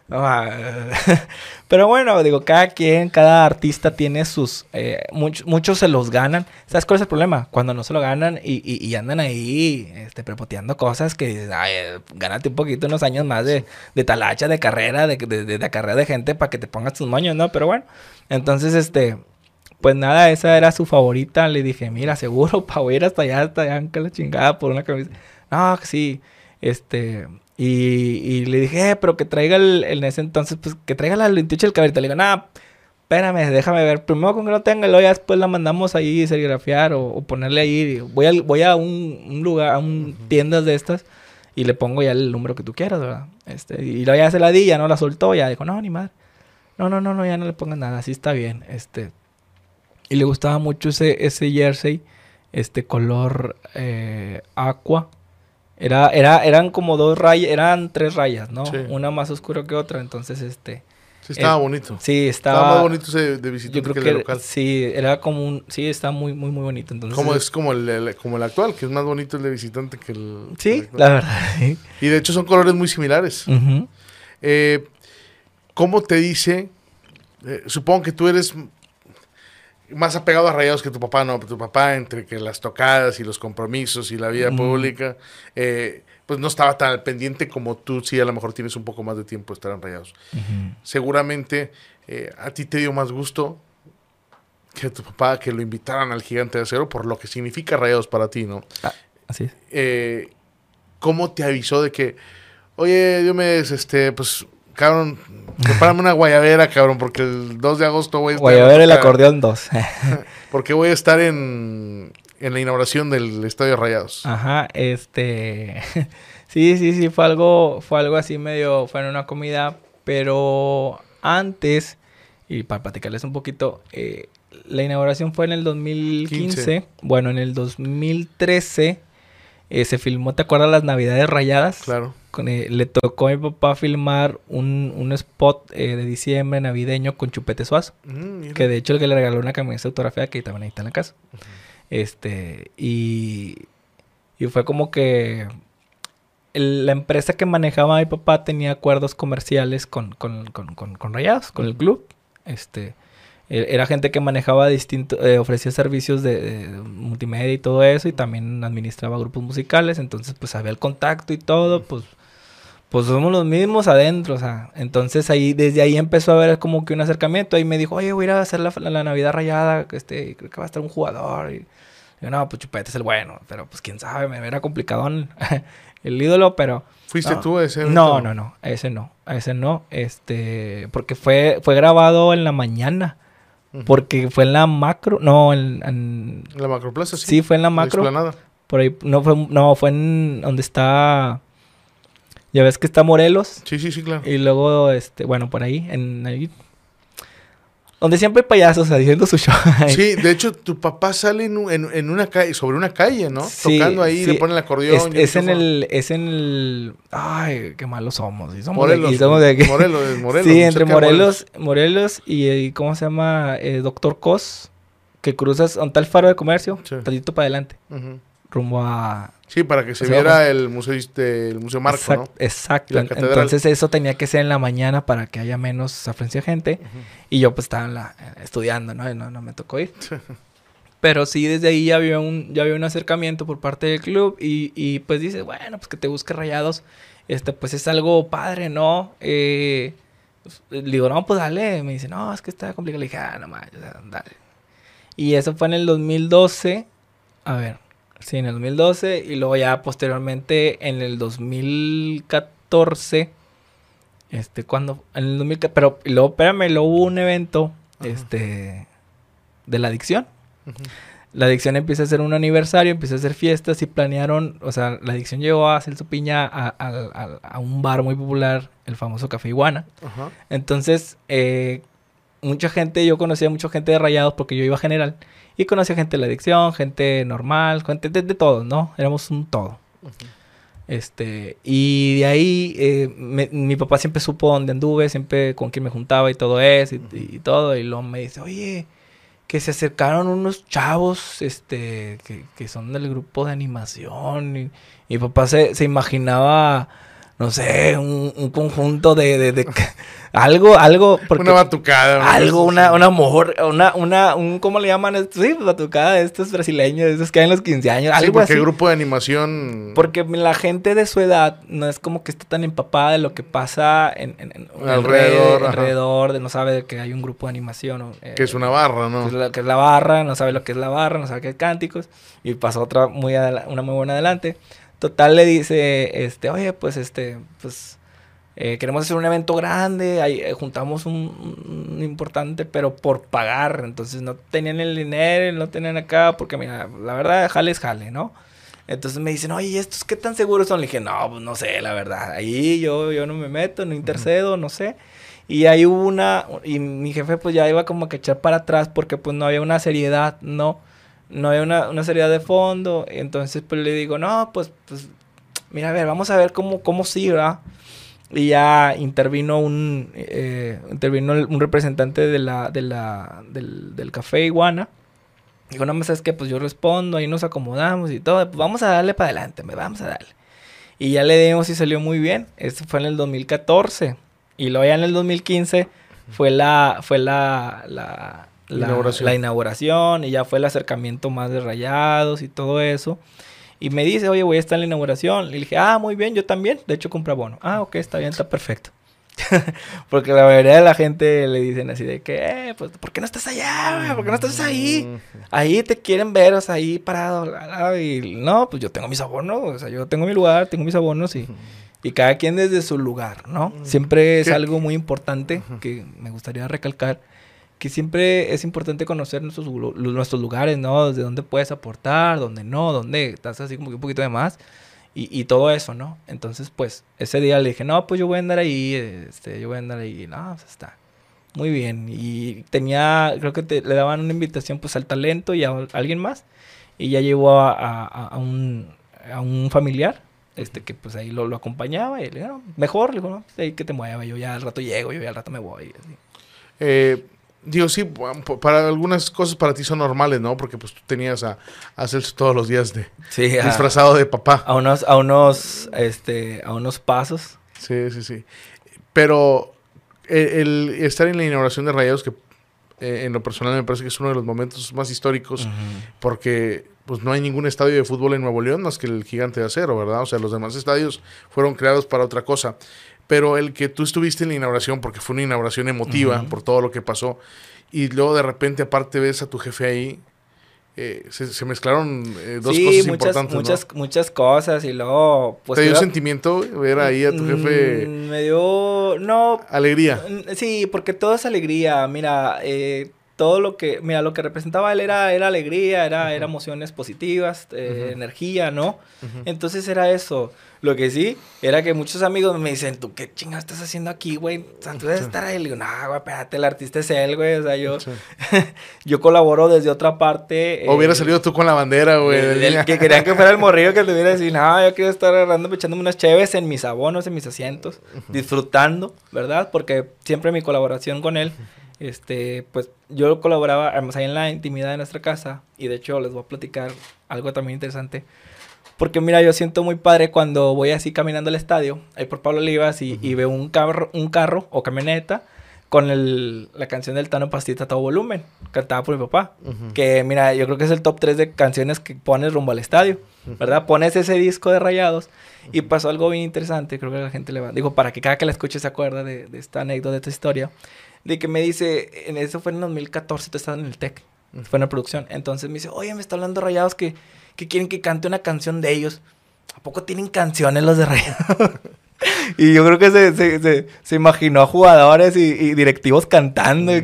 [laughs] Pero bueno, digo, cada quien, cada artista tiene sus... eh, much- muchos se los ganan. ¿Sabes cuál es el problema? Cuando no se lo ganan y, y- andan ahí este, prepoteando cosas que dices, gánate un poquito, unos años más de, de talacha, de carrera, de, de, carrera de gente para que te pongas tus moños, ¿no? Pero bueno, entonces, este... Pues nada, esa era su favorita. Le dije, mira, seguro, [laughs] pa, voy a ir hasta allá, hasta allá, que la chingada por una camisa. No, sí. Este, y, y le dije, eh, pero que traiga el, en ese entonces, pues que traiga la 28 del cabrito. Le digo, no, espérame, déjame ver. Primero con que lo tenga, luego ya después la mandamos ahí serigrafiar o, o ponerle ahí. Voy a, voy a un, un lugar, a un tiendas de estas y le pongo ya el número que tú quieras, ¿verdad? Este, y luego ya se la di, ya no la soltó, ya dijo, no, ni madre. No, no, no, no, ya no le pongas nada, así está bien. Este, y le gustaba mucho ese, ese jersey, este color eh, aqua. Era, era, eran como dos rayas, eran tres rayas, ¿no? Sí. Una más oscura que otra, entonces este... Sí, estaba Eh, bonito. Sí, Estaba, estaba... más bonito ese de visitante Yo creo que el que de local. sí, era como un... Sí, está muy, muy, muy bonito. Entonces, Como es como el, el- como el actual, que es más bonito el de visitante que el. el Sí, la verdad. sí. Y de hecho son colores muy similares. Eh, ¿Cómo te dice? eh, supongo que tú eres más apegado a Rayados que tu papá, ¿no? Tu papá, entre que las tocadas y los compromisos y la vida Mm. pública, eh, pues no estaba tan al pendiente como tú, sí, a lo mejor tienes un poco más de tiempo de estar en Rayados. Seguramente eh, a ti te dio más gusto que tu papá que lo invitaran al Gigante de Acero por lo que significa Rayados para ti, ¿no? Así es. eh, ¿cómo te avisó de que, oye, Diomedes, este, pues, cabrón, prepárame una guayabera, cabrón, porque el 2 de agosto voy a estar, Voy a ver el acordeón 2. [laughs] porque voy a estar en, en la inauguración del Estadio Rayados. Ajá, este... [laughs] sí, sí, sí, fue algo, fue algo así medio, fue en una comida, pero antes, y para platicarles un poquito, eh, la inauguración fue en el 2015, 15. bueno, en el 2013 eh, se filmó, ¿te acuerdas las Navidades Rayadas? Claro. Con, eh, le tocó a mi papá filmar un, un spot eh, de diciembre navideño con Chupete Suazo. Mm. Que de hecho el que le regaló una camioneta autografiada que también ahí está en la casa. Este, y, y fue como que el- la empresa que manejaba a mi papá tenía acuerdos comerciales con, con, con, con, con Rayados, con el club. Este, era gente que manejaba distintos, ofrecía servicios de, de multimedia y todo eso, y también administraba grupos musicales, entonces pues había el contacto y todo, pues pues somos los mismos adentro, o sea, entonces ahí, desde ahí empezó a haber como que un acercamiento, ahí me dijo, oye, voy a ir a hacer la, la, la Navidad rayada, que este, creo que va a estar un jugador, y yo, no, pues Chupete es el bueno, pero pues quién sabe, me era complicadón [laughs] el ídolo, pero... ¿Fuiste no. tú a ese? No, no, no, a ese no, a ese no, este, porque fue, fue grabado en la mañana. Porque fue en la macro, no, en, la macroplaza, sí. sí, fue en la macro, por ahí, no fue, no, fue en donde está, ya ves que está Morelos, Sí, sí, sí, claro. y luego, este, bueno, por ahí, en ahí, donde siempre hay payasos haciendo su [laughs] show. Sí, de hecho, tu papá sale en, en- en una calle, sobre una calle, ¿no? Sí, Tocando ahí, sí. le ponen el acordeón. Es, es en el, es en el, ay, qué malos somos. Y somos de Morelos. aquí, somos de aquí. Morelos, [laughs] Morelos, sí, entre de Morelos, Morelos y, y, ¿cómo se llama? Eh, Doctor Cos, que cruzas, un tal faro de comercio, Sí. tantito para adelante, Ujú. Rumbo a... Sí, para que se sea, viera el museo, este, el museo Marco, Exact- ¿no? Exacto. Entonces eso tenía que ser en la mañana para que haya menos afluencia de gente. Y yo pues estaba en la, estudiando, ¿no? Y no, no me tocó ir. Pero sí, desde ahí ya había un, ya había un acercamiento por parte del club y, y pues dices, bueno, pues que te busque rayados, este, pues es algo padre, ¿no? Eh, pues, le digo, no, pues dale. Me dice, no, es que está complicado. Le dije, ah, no sea, dale. Y eso fue en el 2012. A ver, sí, en el 2012. Y luego ya posteriormente en el 2014. Este, cuando, en el 2014, pero y luego, espérame, luego hubo un evento, Ajá. este, de la adicción. La adicción empieza a hacer un aniversario, empieza a hacer fiestas y planearon, o sea, la adicción llevó a Celso Piña a, a- a- a un bar muy popular, el famoso Café Iguana. Ajá. Entonces, eh, mucha gente, yo conocía mucha gente de Rayados porque yo iba a general y conocía gente de la adicción, gente normal, gente de, de todos, ¿no? Éramos un todo. Este, y de ahí eh, me- mi papá siempre supo dónde anduve, siempre con quién me juntaba y todo eso y, y todo. Y luego me dice, oye, que se acercaron unos chavos este, que, que son del grupo de animación. Y, y mi papá se, se imaginaba, no sé, un, un conjunto de, de- de- algo, algo. Porque, Una batucada. ¿no? algo, una, una mujer, una, una, un, ¿cómo le llaman? esto? Sí, batucada de estos brasileños, de esos que hay en los 15 años, Sí, porque así. el grupo de animación... Porque la gente de su edad no es como que esté tan empapada de lo que pasa en, en- en- en Alrededor, alrededor, de no sabe que hay un grupo de animación. o, eh, Que es una barra, ¿no? que es la, que es la barra, no sabe lo que es la barra, no sabe qué es cánticos. Y pasó otra muy una muy buena adelante. Total le dice, este, oye, pues este, pues eh, queremos hacer un evento grande, ahí, eh, juntamos un, un importante, pero por pagar. Entonces no tenían el dinero, no tenían acá, porque mira, la verdad, jale es jale, ¿no? Entonces me dicen, oye, ¿y ¿estos qué tan seguros son? Le dije, no, pues no sé, la verdad. Ahí yo, yo no me meto, no intercedo, no sé. Y ahí hubo una, y mi jefe pues ya iba como que a echar para atrás porque pues no había una seriedad, no, no había una, una seriedad de fondo. Entonces pues le digo, no, pues, pues mira, a ver, vamos a ver cómo, cómo sí, ¿verdad? Y ya intervino un, eh, intervino un representante de la, de la, del, del café Iguana. Dijo, no, ¿sabes qué? Pues yo respondo, ahí nos acomodamos y todo. Pues vamos a darle para adelante, me vamos a darle. Y ya le dimos y salió muy bien. Esto fue en el 2014. Y luego ya en el 2015 fue la, fue la, la, la, inauguración. la inauguración y ya fue el acercamiento más de rayados y todo eso. Y me dice, oye, voy a estar en la inauguración. Y le dije, ah, muy bien, yo también. De hecho, compré abono. Ah, ok, está bien, está perfecto. [laughs] Porque la mayoría de la gente le dicen así de que, eh, pues, ¿por qué no estás allá, ¿Por qué no estás ahí? Ahí te quieren ver, o sea, ahí parado. Y no, pues yo tengo mis abonos, o sea, yo tengo mi lugar, tengo mis abonos y, y cada quien desde su lugar, ¿no? Siempre es algo muy importante que me gustaría recalcar que siempre es importante conocer nuestros, nuestros lugares, ¿no? Desde dónde puedes aportar, dónde no, dónde estás así como que un poquito de más. Y, y, todo eso, ¿no? Entonces, pues, ese día le dije, no, pues yo voy a andar ahí, este, yo voy a andar ahí. No, pues está. Muy bien. Y tenía, creo que le daban una invitación, pues, al talento y a, alguien más. Y ya llevó a, a, a, un, a un familiar, este, que pues ahí lo, lo acompañaba. Y le dije, no, mejor, le digo, no, pues, ahí que te mueva, yo ya al rato llego, yo ya al rato me voy. Así. Eh Digo, sí, para algunas cosas para ti son normales, ¿no? Porque pues tú tenías a, a Celso todos los días de disfrazado de papá. A unos, a unos, este, a unos pasos. Sí, sí, sí. Pero el, estar en la inauguración de Rayados, que eh, en lo personal me parece que es uno de los momentos más históricos, porque pues no hay ningún estadio de fútbol en Nuevo León más que el Gigante de Acero, ¿verdad? O sea, los demás estadios fueron creados para otra cosa pero el que tú estuviste en la inauguración, porque fue una inauguración emotiva por todo lo que pasó, y luego de repente aparte ves a tu jefe ahí, eh, se, mezclaron eh, dos cosas importantes. Muchas, muchas cosas y luego... Pues, ¿Te dio sentimiento ver ahí a tu jefe? Mm, me dio... No... Alegría. Sí, porque todo es alegría. Mira, eh, todo lo que... Mira, lo que representaba él era, era alegría, era, era emociones positivas, energía, ¿no? Entonces era eso. Lo que sí, era que muchos amigos me dicen, ¿tú qué chingados estás haciendo aquí, güey? O sea, tú debes estar ahí. Le digo, no, güey, espérate, el artista es él, güey. O sea, yo, [laughs] yo colaboro desde otra parte. O hubiera eh, salido tú con la bandera, güey. que querían que fuera el [laughs] morrillo que te hubiera decir, no, yo quiero estar agarrando, echándome unas cheves en mis abonos, en mis asientos, disfrutando, ¿verdad? Porque siempre mi colaboración con él, este, pues yo colaboraba, además ahí en la intimidad de nuestra casa. Y de hecho, les voy a platicar algo también interesante porque mira, yo siento muy padre cuando voy así caminando al estadio, ahí por Pablo Olivas, y, veo un carro, un carro o camioneta con el, la canción del Tano Pastita a todo volumen, cantada por mi papá. Que mira, yo creo que es el top 3 de canciones que pones rumbo al estadio, ¿verdad? Pones ese disco de rayados y pasó algo bien interesante, creo que la gente le va. Digo, para que cada que la escuche se acuerde de, de esta anécdota, de esta historia, de que me dice, en eso fue en 2014, tú estabas en el TEC, fue en la producción. Entonces me dice, oye, me está hablando rayados que que quieren que cante una canción de ellos. ¿A poco tienen canciones los de Rayados? [laughs] y yo creo que se, se, se, imaginó a jugadores y, directivos cantando. Y,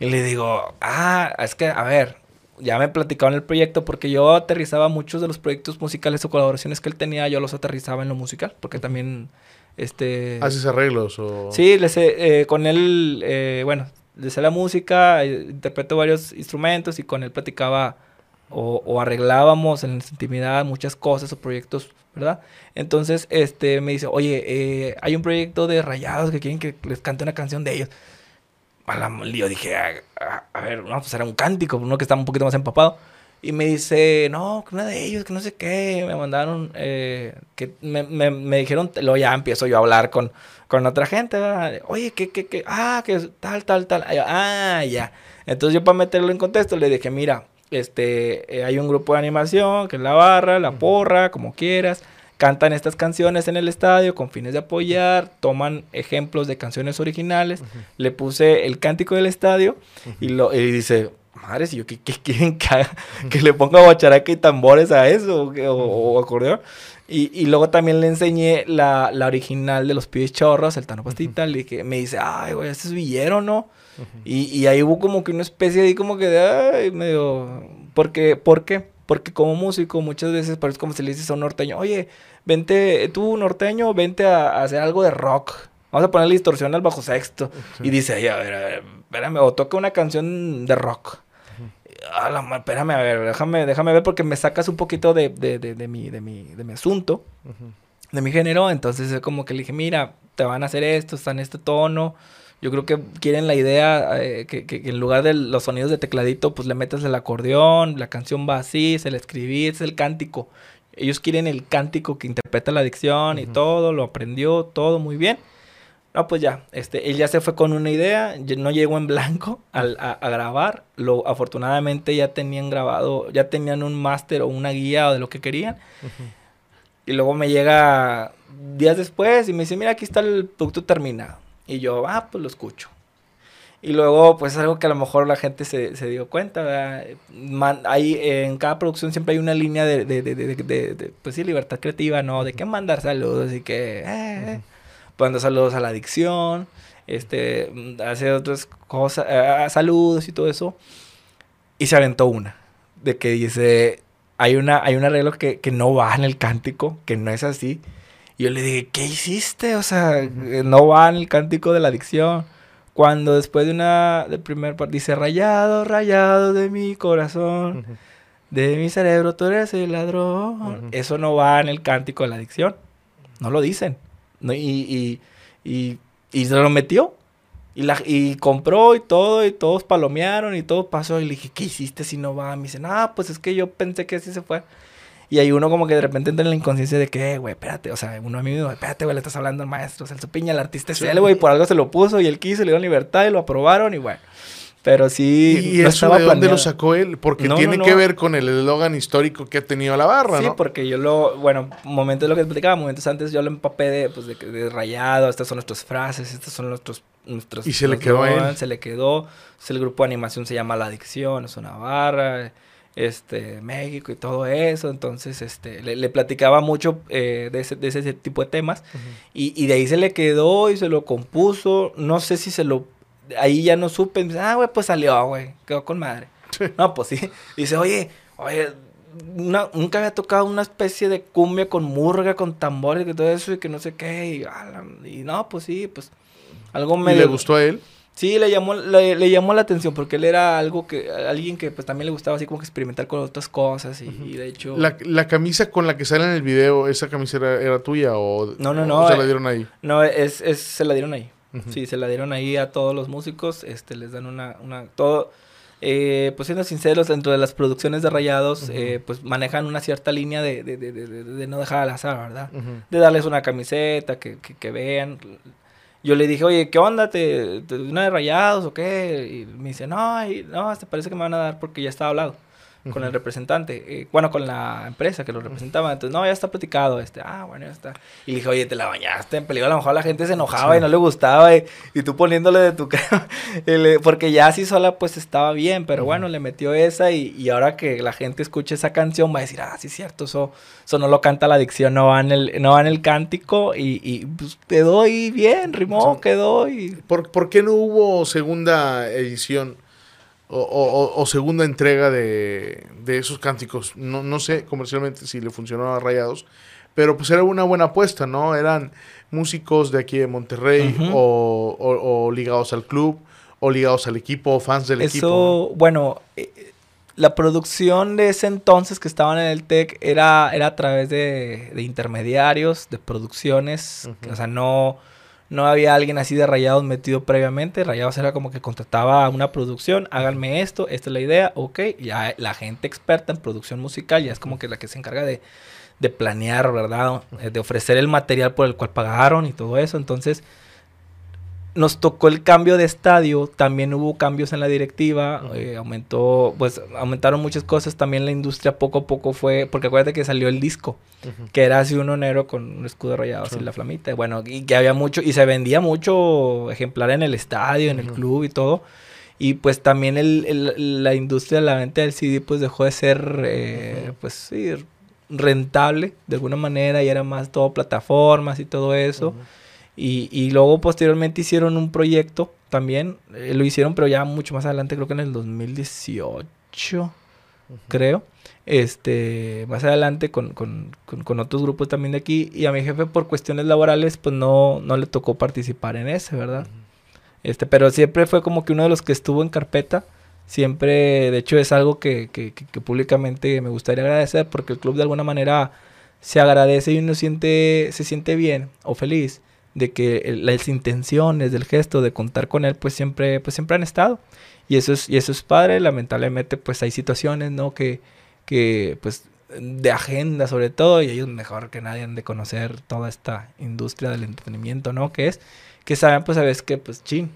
y, le digo, ah, es que, a ver, ya me platicaban el proyecto porque yo aterrizaba muchos de los proyectos musicales o colaboraciones que él tenía, yo los aterrizaba en lo musical, porque también, este... ¿Haces arreglos o...? Sí, les, eh, con él, eh, bueno, le sé la música, eh, interpreto varios instrumentos y con él platicaba o, arreglábamos en la intimidad muchas cosas o proyectos, ¿verdad? Entonces, este, me dice, oye, eh, hay un proyecto de rayados que quieren que les cante una canción de ellos. Yo dije, a, a, ver, no, pues era un cántico, uno que estaba un poquito más empapado. Y me dice, no, que una de ellos, que no sé qué. Me mandaron, eh, que me, me, me, dijeron, luego ya empiezo yo a hablar con, con otra gente. Oye, que, que, que, ah, que tal, tal, tal. Ah, ya. Entonces yo para meterlo en contexto le dije, mira, este, eh, hay un grupo de animación que es la barra, la porra, como quieras. Cantan estas canciones en el estadio con fines de apoyar, toman ejemplos de canciones originales. Le puse el cántico del estadio y, lo, y dice, madre, si yo ¿qué, quieren que, le ponga bacharaca y tambores a eso o, acordeón. Y, y, luego también le enseñé la, la original de los pibes chorros, el Tano Pastita. Le dije, me dice, ay, güey, este es villero, ¿no? y, y, ahí hubo como que una especie ahí como que de, ay, medio... Porque, ¿Por qué? Porque como músico muchas veces parece como si le dices a un norteño, oye, vente, tú norteño, vente a, hacer algo de rock. Vamos a ponerle distorsión al bajo sexto. Y dice, a ver, a ver, espérame, o toca una canción de rock. A la ma- espérame, a ver, déjame, déjame ver porque me sacas un poquito de, de, de, de mi, de, mi, de mi asunto, de mi género. Entonces es como que le dije, mira, te van a hacer esto, está en este tono. Yo creo que quieren la idea eh, que, que- que en lugar de los sonidos de tecladito, pues le metas el acordeón, la canción va así, se la escribí, es el cántico. Ellos quieren el cántico que interpreta la dicción y todo, lo aprendió, todo muy bien. No, pues ya, este, él ya se fue con una idea, no llegó en blanco al- a, a grabar. Lo, afortunadamente ya tenían grabado, ya tenían un máster o una guía o de lo que querían. Y luego me llega días después y me dice, mira, aquí está el producto terminado. Y yo, ah, pues lo escucho. Y luego, pues es algo que a lo mejor la gente se, se dio cuenta, ¿verdad? Man- hay, eh, en cada producción siempre hay una línea de, de, de, de- pues sí, libertad creativa, ¿no? De que mandar saludos y que, eh, eh, mandar saludos a la adicción, este, hacer otras cosas, eh, saludos y todo eso. Y se aventó una, de que dice, hay, una, hay un arreglo que, que no va en el cántico, que no es así. Y yo le dije, ¿qué hiciste? O sea, no va en el cántico de la adicción. Cuando después de una, del primer parte, dice, rayado, rayado de mi corazón, de mi cerebro, tú eres el ladrón. Eso no va en el cántico de la adicción. No lo dicen. No, y, y, y, y se lo metió. Y, la, y compró y todo, y todos palomearon y todo pasó. Y le dije, ¿qué hiciste si no va? Me dicen, ah, pues es que yo pensé que así se fue. Y hay uno como que de repente entra en la inconsciencia de que, "Eh, güey, espérate. O sea, uno a mí me dijo, espérate, güey, le estás hablando al maestro. Celso Piña, el artista es él, güey. Por algo se lo puso y él quiso, le dieron libertad y lo aprobaron y bueno. Pero sí, ¿Y no eso estaba de dónde lo planeado. sacó él? Porque No, tiene no, que ver con el eslogan histórico que ha tenido la barra, Sí, ¿no? porque yo lo, bueno, momentos lo que te platicaba, momentos antes yo lo empapé de, pues, de, de rayado, estas son nuestras frases, estas son nuestros, nuestros... Y se le quedó a él. Se le quedó, pues, el grupo de animación se llama La Adicción, es una barra, este, México y todo eso, entonces, este, le, le platicaba mucho eh, de, ese, de ese tipo de temas, y, y de ahí se le quedó y se lo compuso, no sé si se lo, ahí ya no supe, me dice, ah, güey, pues salió, güey, quedó con madre. No, pues sí. Dice, oye, oye, una- nunca había tocado una especie de cumbia con murga, con tambores y todo eso y que no sé qué. Y, y no, pues sí, pues algo ¿Y me... le gustó a él? Sí, le llamó, le, le llamó la atención porque él era algo que, alguien que pues también le gustaba así como que experimentar con otras cosas y, y de hecho... La, la camisa con la que sale en el video, ¿esa camisa era, era tuya o, No, no, o no, se eh, la dieron ahí? No, es, es, se la dieron ahí. Sí, se la dieron ahí a todos los músicos. Este, les dan una, una, todo. Eh, pues siendo sinceros, dentro de las producciones de Rayados, Ujú. eh, pues manejan una cierta línea de, de, de, de, no dejar al azar, ¿verdad? Ujú. De darles una camiseta, que, que, que vean. Yo le dije, oye, ¿qué onda? ¿Te, te una de Rayados o qué? Y me dice, no, y- no, te parece que me van a dar porque ya está hablado con el representante, eh, bueno, con la empresa que lo representaba. Entonces, no, ya está platicado. Este, ah, bueno, ya está. Y le dije, oye, te la bañaste en peligro. A lo mejor la gente se enojaba Sí. y no le gustaba. Y, y tú poniéndole de tu [laughs] cara. y Porque ya así sola, pues estaba bien. Pero bueno, le metió esa. Y, y ahora que la gente escuche esa canción, va a decir, ah, sí, es cierto. Eso, eso no lo canta la adicción, no va en el, no va en el cántico. Y, y pues, quedó ahí bien, rimó, quedó. Y ¿Por, por qué no hubo segunda edición o, o- o- o segunda entrega de, de esos cánticos? No, no sé comercialmente si le funcionó a Rayados, pero pues era una buena apuesta, ¿no? Eran músicos de aquí de Monterrey o, o- o ligados al club o ligados al equipo, o fans del Eso, equipo. bueno, eh, la producción de ese entonces que estaban en el TEC era, era a través de, de intermediarios, de producciones. O sea, no, no había alguien así de Rayados metido previamente. Rayados era como que contrataba a una producción, háganme esto, esta es la idea, ok. Ya la gente experta en producción musical ya es como que la que se encarga de, de planear, ¿verdad? Eh, De ofrecer el material por el cual pagaron y todo eso. Entonces, nos tocó el cambio de estadio, también hubo cambios en la directiva, eh, aumentó, pues aumentaron muchas cosas, también la industria poco a poco fue, porque acuérdate que salió el disco, que era así uno negro con un escudo rayado así Sí. la flamita, bueno, y que había mucho, y se vendía mucho ejemplar en el estadio, en el club y todo, y pues también el, el- la industria de la venta del CD pues dejó de ser, eh, pues sí, rentable de alguna manera, y era más todo plataformas y todo eso. Y, y luego posteriormente hicieron un proyecto también. eh, lo hicieron, pero ya mucho más adelante, creo que en el 2018, creo. Este, más adelante con, con, con, con otros grupos también de aquí. Y a mi jefe por cuestiones laborales, pues no, no le tocó participar en ese, ¿verdad? Este, pero siempre fue como que uno de los que estuvo en carpeta Siempre, de hecho, es algo que, que, que, públicamente me gustaría agradecer porque el club de alguna manera se agradece y uno siente, se siente bien o feliz de que las intenciones del gesto de contar con él pues siempre, pues siempre han estado. Y eso es, y eso es padre, lamentablemente pues hay situaciones, ¿no? Que, que pues de agenda sobre todo, y ellos mejor que nadie han de conocer toda esta industria del entretenimiento, ¿no? Que es, que saben pues a veces que pues chin,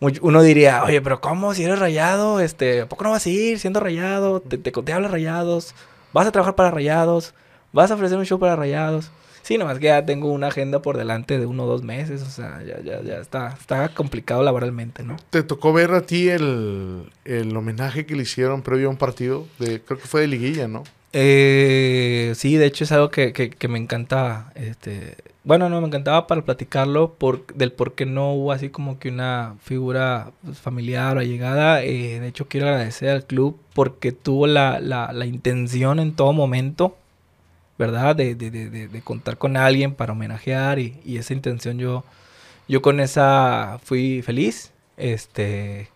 uno diría, oye, pero ¿cómo? Si eres rayado, este, ¿a poco no vas a ir siendo rayado? Te, te, te hablas rayados, vas a trabajar para rayados, vas a ofrecer un show para rayados. Sí, nomás que ya tengo una agenda por delante de uno o dos meses, o sea, ya, ya, ya está, está complicado laboralmente, ¿no? ¿Te tocó ver a ti el, el homenaje que le hicieron previo a un partido? De, creo que fue de liguilla, ¿no? Eh, sí, de hecho es algo que, que, que me encanta, este, bueno, no, me encantaba para platicarlo por, del por qué no hubo así como que una figura pues, familiar o allegada. Eh, de hecho, quiero agradecer al club porque tuvo la, la, la intención en todo momento, ¿verdad? De, de, de, de, contar con alguien para homenajear y, y, esa intención yo, yo con esa fui feliz. Este,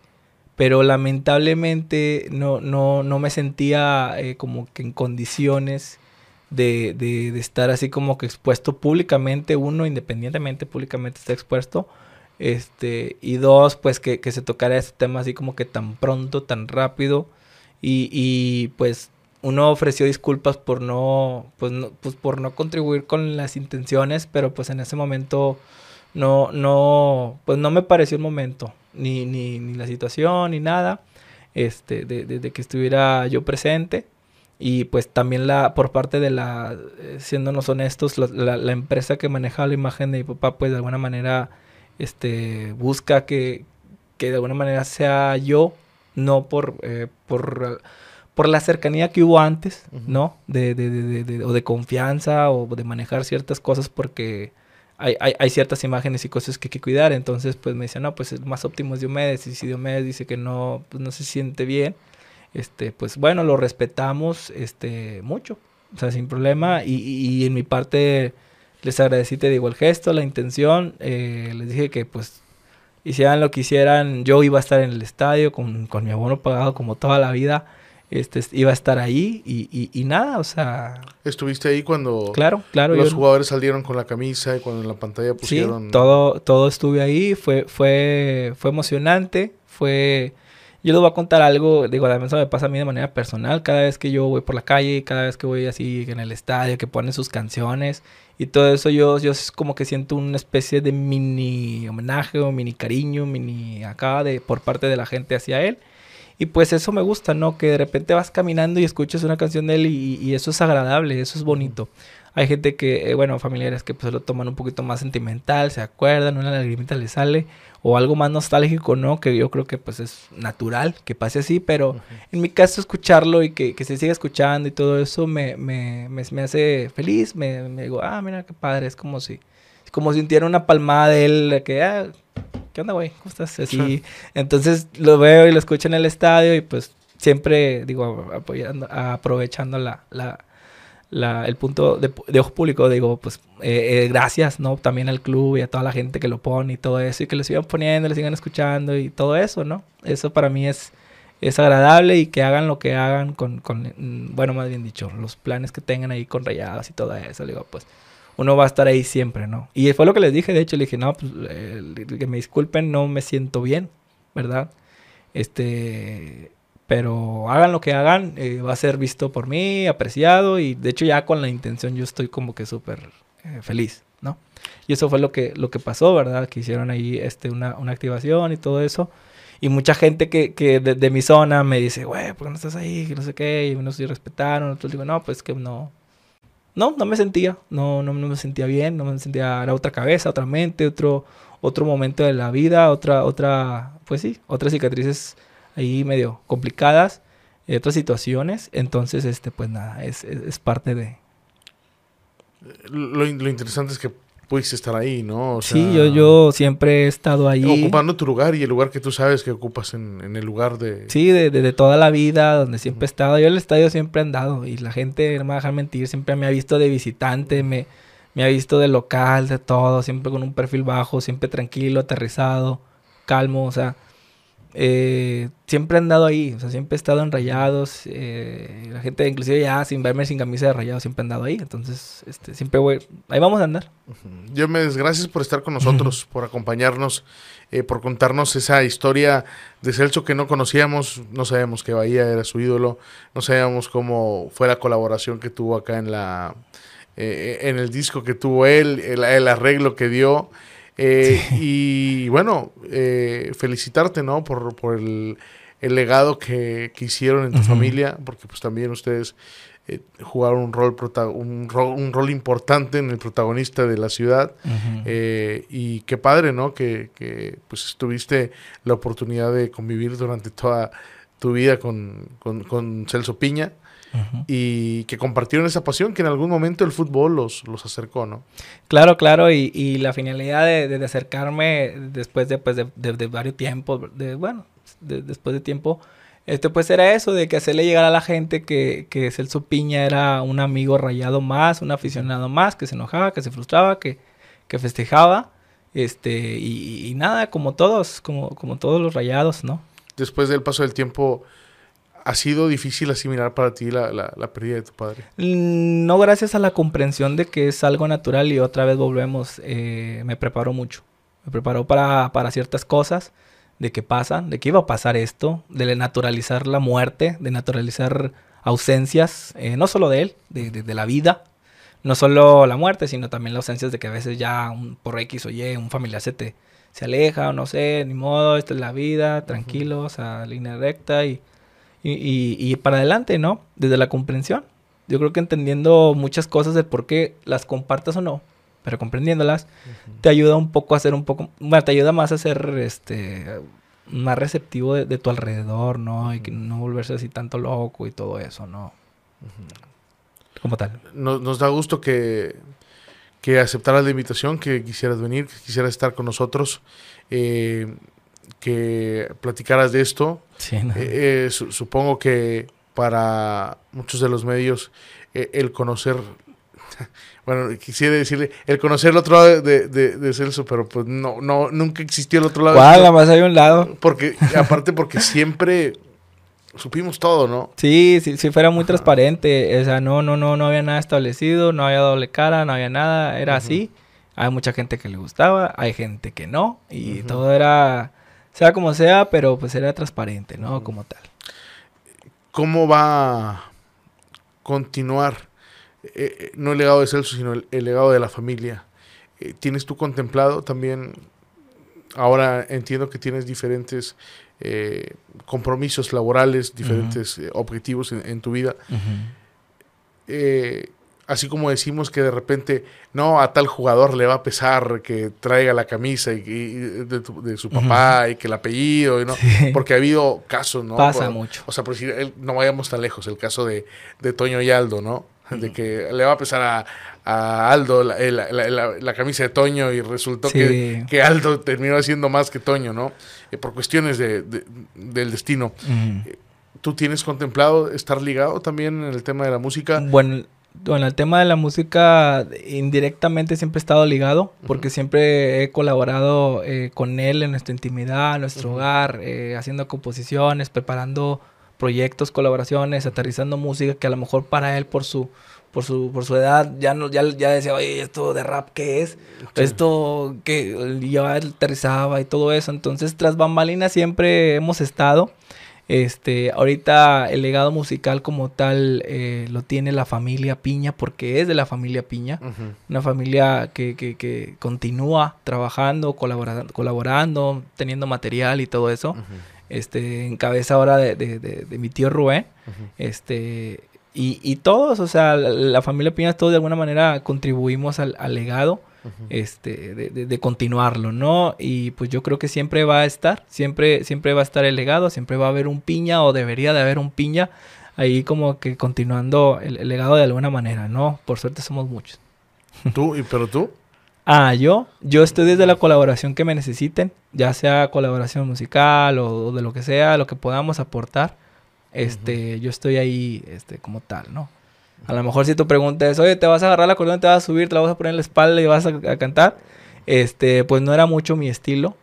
pero lamentablemente no, no, no me sentía eh, como que en condiciones de, de, estar así como que expuesto públicamente, uno independientemente públicamente está expuesto, este, y dos, pues que, que se tocara este tema así como que tan pronto, tan rápido, y, y pues uno ofreció disculpas por no, pues no, pues por no contribuir con las intenciones, pero pues en ese momento no, no, pues no me pareció el momento, ni, ni, ni la situación, ni nada, este, de, de, de que estuviera yo presente. Y pues también la por parte de la eh, siéndonos honestos la, empresa que maneja la imagen de mi papá pues de alguna manera este busca que, que de alguna manera sea yo no por eh, por por la cercanía que hubo antes uh -huh. no de, de, de, de, o de confianza o de manejar ciertas cosas porque hay, hay, hay, ciertas imágenes y cosas que hay que cuidar entonces pues me dice no pues el más óptimo es Diomedes y si Diomedes dice que no pues no se siente bien este, pues bueno, lo respetamos este, mucho, o sea, sin problema. Y, y, y en mi parte les agradecí, te digo, el gesto, la intención. Eh, les dije que pues hicieran lo que hicieran, yo iba a estar en el estadio con, con mi abono pagado como toda la vida. Este, iba a estar ahí y, y, y, nada, o sea... ¿Estuviste ahí cuando claro, claro, los yo, jugadores salieron con la camisa y cuando en la pantalla pusieron...? Sí, todo, todo estuve ahí, fue, fue, fue emocionante, fue yo les voy a contar algo, digo, además eso me pasa a mí de manera personal, cada vez que yo voy por la calle, cada vez que voy así en el estadio, que ponen sus canciones y todo eso, yo, yo como que siento una especie de mini homenaje o mini cariño, mini acá de, por parte de la gente hacia él. Y pues eso me gusta, ¿no? Que de repente vas caminando y escuchas una canción de él y, y eso es agradable, eso es bonito. Hay gente que, eh, bueno, familiares que pues lo toman un poquito más sentimental, se acuerdan, una lagrimita le sale, o algo más nostálgico, ¿no? Que yo creo que pues es natural que pase así, pero uh -huh. en mi caso escucharlo y que, que, se siga escuchando y todo eso me, me, me, me hace feliz, me, me, digo, ah, mira qué padre, es como si, como si sintiera una palmada de él, que, ah, ¿qué onda, güey? ¿Cómo estás? Así, sí. entonces lo veo y lo escucho en el estadio y pues siempre, digo, apoyando, aprovechando la, la la, el punto de, de, ojo público, digo, pues eh, eh, gracias, ¿no? También al club y a toda la gente que lo pone y todo eso, y que lo sigan poniendo, le sigan escuchando y todo eso, ¿no? Eso para mí es, es agradable y que hagan lo que hagan con, con, bueno, más bien dicho, los planes que tengan ahí con rayadas y todo eso, digo, pues uno va a estar ahí siempre, ¿no? Y fue lo que les dije, de hecho, le dije, no, pues eh, que me disculpen, no me siento bien, ¿verdad? Este, pero hagan lo que hagan, eh, va a ser visto por mí, apreciado y de hecho ya con la intención yo estoy como que súper eh, feliz, ¿no? Y eso fue lo que, lo que pasó, ¿verdad? Que hicieron ahí este, una, una activación y todo eso. Y mucha gente que, que de, de, mi zona me dice, güey, ¿por qué no estás ahí? Que no sé qué, y unos sí respetaron, otros digo, no, pues que no. No, no me sentía, no, no, me sentía bien, no me sentía, era otra cabeza, otra mente, otro, otro momento de la vida, otra, otra, pues sí, otras cicatrices ahí medio complicadas, eh, otras situaciones. Entonces, este, pues nada, es, es, es parte de. Lo, lo, interesante es que pudiste estar ahí, ¿no? O sea, sí, yo, yo siempre he estado ahí. Ocupando tu lugar y el lugar que tú sabes que ocupas en, en el lugar de... Sí, de, de, de, toda la vida, donde siempre he estado. Yo en el estadio siempre he andado y la gente, no me va a dejar mentir, siempre me ha visto de visitante, me, me ha visto de local, de todo, siempre con un perfil bajo, siempre tranquilo, aterrizado, calmo, o sea eh, siempre han andado ahí, o sea, siempre he estado en rayados, eh, la gente inclusive ya sin verme sin camisa de rayados siempre han andado ahí, entonces este, siempre voy, ahí vamos a andar. Yo me gracias por estar con nosotros, por acompañarnos, eh, por contarnos esa historia de Celso que no conocíamos, no sabíamos que Bahía era su ídolo, no sabíamos cómo fue la colaboración que tuvo acá en la en el disco que tuvo él, el arreglo que dio. Eh, y bueno, eh, felicitarte, ¿no? Por, por el, legado que, hicieron en tu familia, porque pues también ustedes eh, jugaron un rol, un rol, un, rol, importante en el protagonista de la ciudad. y qué padre, ¿no? Que, que, pues tuviste la oportunidad de convivir durante toda tu vida con, con, con Celso Piña y que compartieron esa pasión que en algún momento el fútbol los, los acercó, ¿no? Claro, claro, y, y la finalidad de, de, acercarme después de, pues, de, de, varios tiempos, de, bueno, después de tiempo, este, pues era eso, de que hacerle llegar a la gente que, que Celso Piña era un amigo rayado más, un aficionado más, que se enojaba, que se frustraba, que, que festejaba, este, y, y nada, como todos, como, como todos los rayados, ¿no? Después del paso del tiempo, ¿Ha sido difícil asimilar para ti la, la, pérdida de tu padre? Mm, no gracias a la comprensión de que es algo natural y otra vez volvemos, eh, me preparó mucho. Me preparó para, para, ciertas cosas, de qué pasa, de que iba a pasar esto, de naturalizar la muerte, de naturalizar ausencias, eh, no solo de él, de, de, la vida, no solo la muerte, sino también las ausencias de que a veces ya por X o Y un familiar se te se aleja o no sé, ni modo, esta es la vida, tranquilos, a línea recta y y, y, para adelante, ¿no? Desde la comprensión. Yo creo que entendiendo muchas cosas del por qué las compartas o no, pero comprendiéndolas, te ayuda un poco a ser un poco, bueno, te ayuda más a ser este más receptivo de, tu alrededor, ¿no? Y que no volverse así tanto loco y todo eso, ¿no? Como tal. Nos, nos, da gusto que, que aceptaras la invitación, que quisieras venir, que quisieras estar con nosotros. Eh, que platicaras de esto. Eh, eh, supongo que para muchos de los medios eh, el conocer, [laughs] bueno, quisiera decirle, el conocer el otro lado de, de, Celso, pero pues no, no, nunca existió el otro lado. ¿Cuál? más hay un lado. Porque, aparte porque [laughs] siempre supimos todo, ¿no? Sí, sí, sí fuera muy transparente, o sea, no, no, no, no había nada establecido, no había doble cara, no había nada, era así. Hay mucha gente que le gustaba, hay gente que no, y todo era sea como sea, pero pues era transparente, ¿no? Como tal. ¿Cómo va a continuar, eh, eh, no el legado de Celso, sino el, legado de la familia? Eh, ¿Tienes tú contemplado también, ahora entiendo que tienes diferentes compromisos laborales, diferentes objetivos en, tu vida? Así como decimos que de repente, no, a tal jugador le va a pesar que traiga la camisa y, de, su papá y que el apellido, ¿no? Porque ha habido casos, ¿no? Pasa mucho. O sea, por decir, no vayamos tan lejos, el caso de, Toño y Aldo, ¿no? De que le va a pesar a, Aldo la, camisa de Toño y resultó que, Aldo terminó haciendo más que Toño, ¿no? Eh, por cuestiones de, del destino. Eh, ¿Tú tienes contemplado estar ligado también en el tema de la música? Bueno, bueno, el tema de la música indirectamente siempre he estado ligado, porque siempre he colaborado eh, con él en nuestra intimidad, en nuestro hogar, eh, haciendo composiciones, preparando proyectos, colaboraciones, aterrizando música que a lo mejor para él por su por su por su edad ya no ya, ya decía, "Oye, esto de rap qué es?" Esto que ya aterrizaba y todo eso. Entonces, tras bambalinas siempre hemos estado este, ahorita el legado musical como tal eh, lo tiene la familia Piña porque es de la familia Piña, una familia que, que, que, continúa trabajando, colaborando, colaborando, teniendo material y todo eso. Este, en cabeza ahora de, de, de, mi tío Rubén, este, y, y, todos, o sea, la, familia Piña todos de alguna manera contribuimos al, al legado este, de, de, continuarlo, ¿no? Y pues yo creo que siempre va a estar, siempre, siempre va a estar el legado, siempre va a haber un piña o debería de haber un piña ahí como que continuando el, legado de alguna manera, ¿no? Por suerte somos muchos. [laughs] ¿Tú? ¿Y pero tú? Ah, yo, yo estoy desde la colaboración que me necesiten, ya sea colaboración musical o, de lo que sea, lo que podamos aportar. Este, yo estoy ahí, este, como tal, ¿no? A lo mejor si tu pregunta es, oye, te vas a agarrar la acordeón, te vas a subir, te la vas a poner en la espalda y vas a, cantar, este, pues no era mucho mi estilo.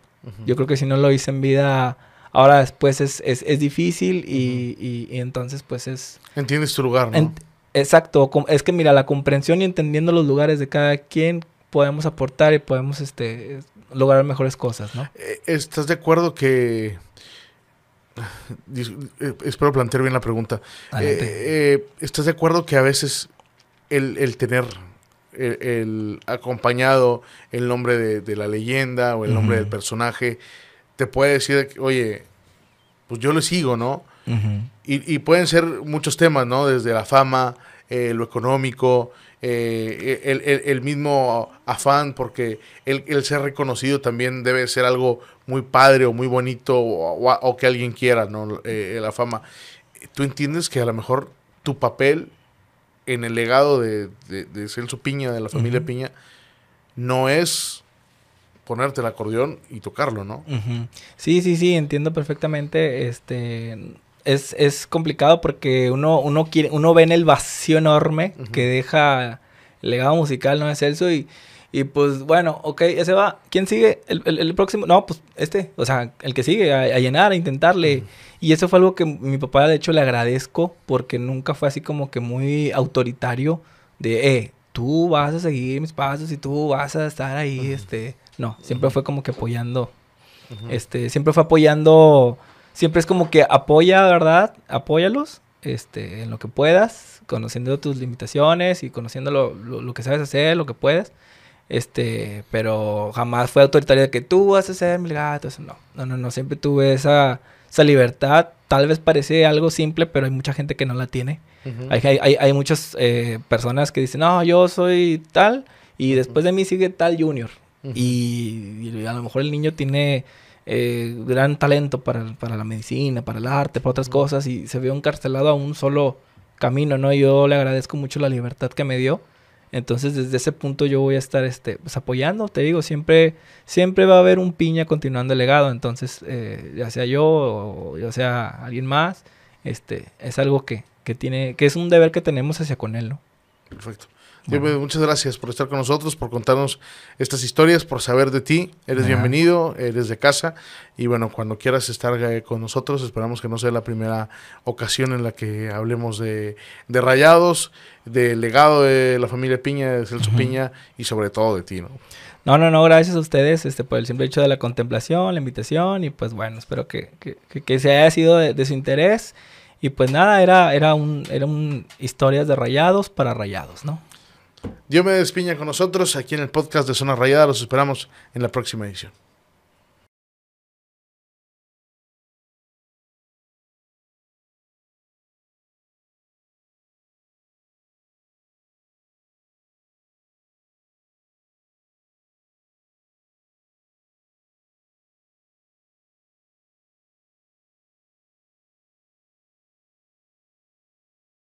Yo creo que si no lo hice en vida, Ahora después es, es, es difícil y, y, entonces pues es... Entiendes tu lugar, ¿no? exacto, es que mira, la comprensión y entendiendo los lugares de cada quien podemos aportar y podemos este, lograr mejores cosas, ¿no? Eh, ¿Estás de acuerdo que... [laughs] Eh, espero plantear bien la pregunta. Eh, ¿Estás de acuerdo que a veces el, el tener el, acompañado el nombre de, la leyenda o el nombre del personaje, te puede decir, oye, pues yo le sigo, ¿no? y, pueden ser muchos temas, ¿no? Desde la fama, eh, lo económico, eh, el, mismo afán, porque el, ser reconocido también debe ser algo muy padre o muy bonito o, que alguien quiera, ¿no? Eh, la fama. ¿Tú entiendes que a lo mejor tu papel en el legado de, de, Celso Piña, de la familia Piña, no es ponerte el acordeón y tocarlo, ¿no? Sí, sí, sí, entiendo perfectamente. Este es, es complicado porque uno, uno quiere, uno ve en el vacío enorme que deja el legado musical, ¿no? De Celso y, y pues bueno, ok, ese va. ¿Quién sigue? El, el, próximo. No, pues este. O sea, el que sigue, a, llenar, a intentarle. Y eso fue algo que mi papá, de hecho, le agradezco porque nunca fue así como que muy autoritario de, eh, tú vas a seguir mis pasos y tú vas a estar ahí, este... No, siempre fue como que apoyando, este, siempre fue apoyando, siempre es como que apoya, ¿verdad? Apóyalos, este, en lo que puedas, conociendo tus limitaciones y conociendo lo, lo, que sabes hacer, lo que puedes. Este, pero jamás fue autoritario de que tú vas a ser mi gato, eso no. No, no, no, siempre tuve esa esa libertad tal vez parece algo simple, pero hay mucha gente que no la tiene. hay, hay, hay, muchas eh, personas que dicen, no, yo soy tal y después de mí sigue tal junior. y, a lo mejor el niño tiene eh, gran talento para, para, la medicina, para el arte, para otras cosas y se ve encarcelado a un solo camino, ¿no? Yo le agradezco mucho la libertad que me dio entonces, desde ese punto yo voy a estar este, pues, apoyando, te digo, siempre, siempre va a haber un piña continuando el legado. Entonces, eh, ya sea yo o ya sea alguien más, este, es algo que, que tiene, que es un deber que tenemos hacia con él, ¿no? Perfecto. Muchas gracias por estar con nosotros, por contarnos estas historias, por saber de ti. Eres bienvenido, eres de casa. Y bueno, cuando quieras estar eh, con nosotros, esperamos que no sea la primera ocasión en la que hablemos de, de rayados, del legado de la familia Piña, de Celso Piña y sobre todo de ti, ¿no? No, no, no, gracias a ustedes este, por el simple hecho de la contemplación, la invitación y pues bueno, espero que, que, se haya sido de, de su interés. Y pues nada, era, era un, era un historias de rayados para rayados, ¿no? Dios me despiña con nosotros aquí en el podcast de Zona Rayada. Los esperamos en la próxima edición.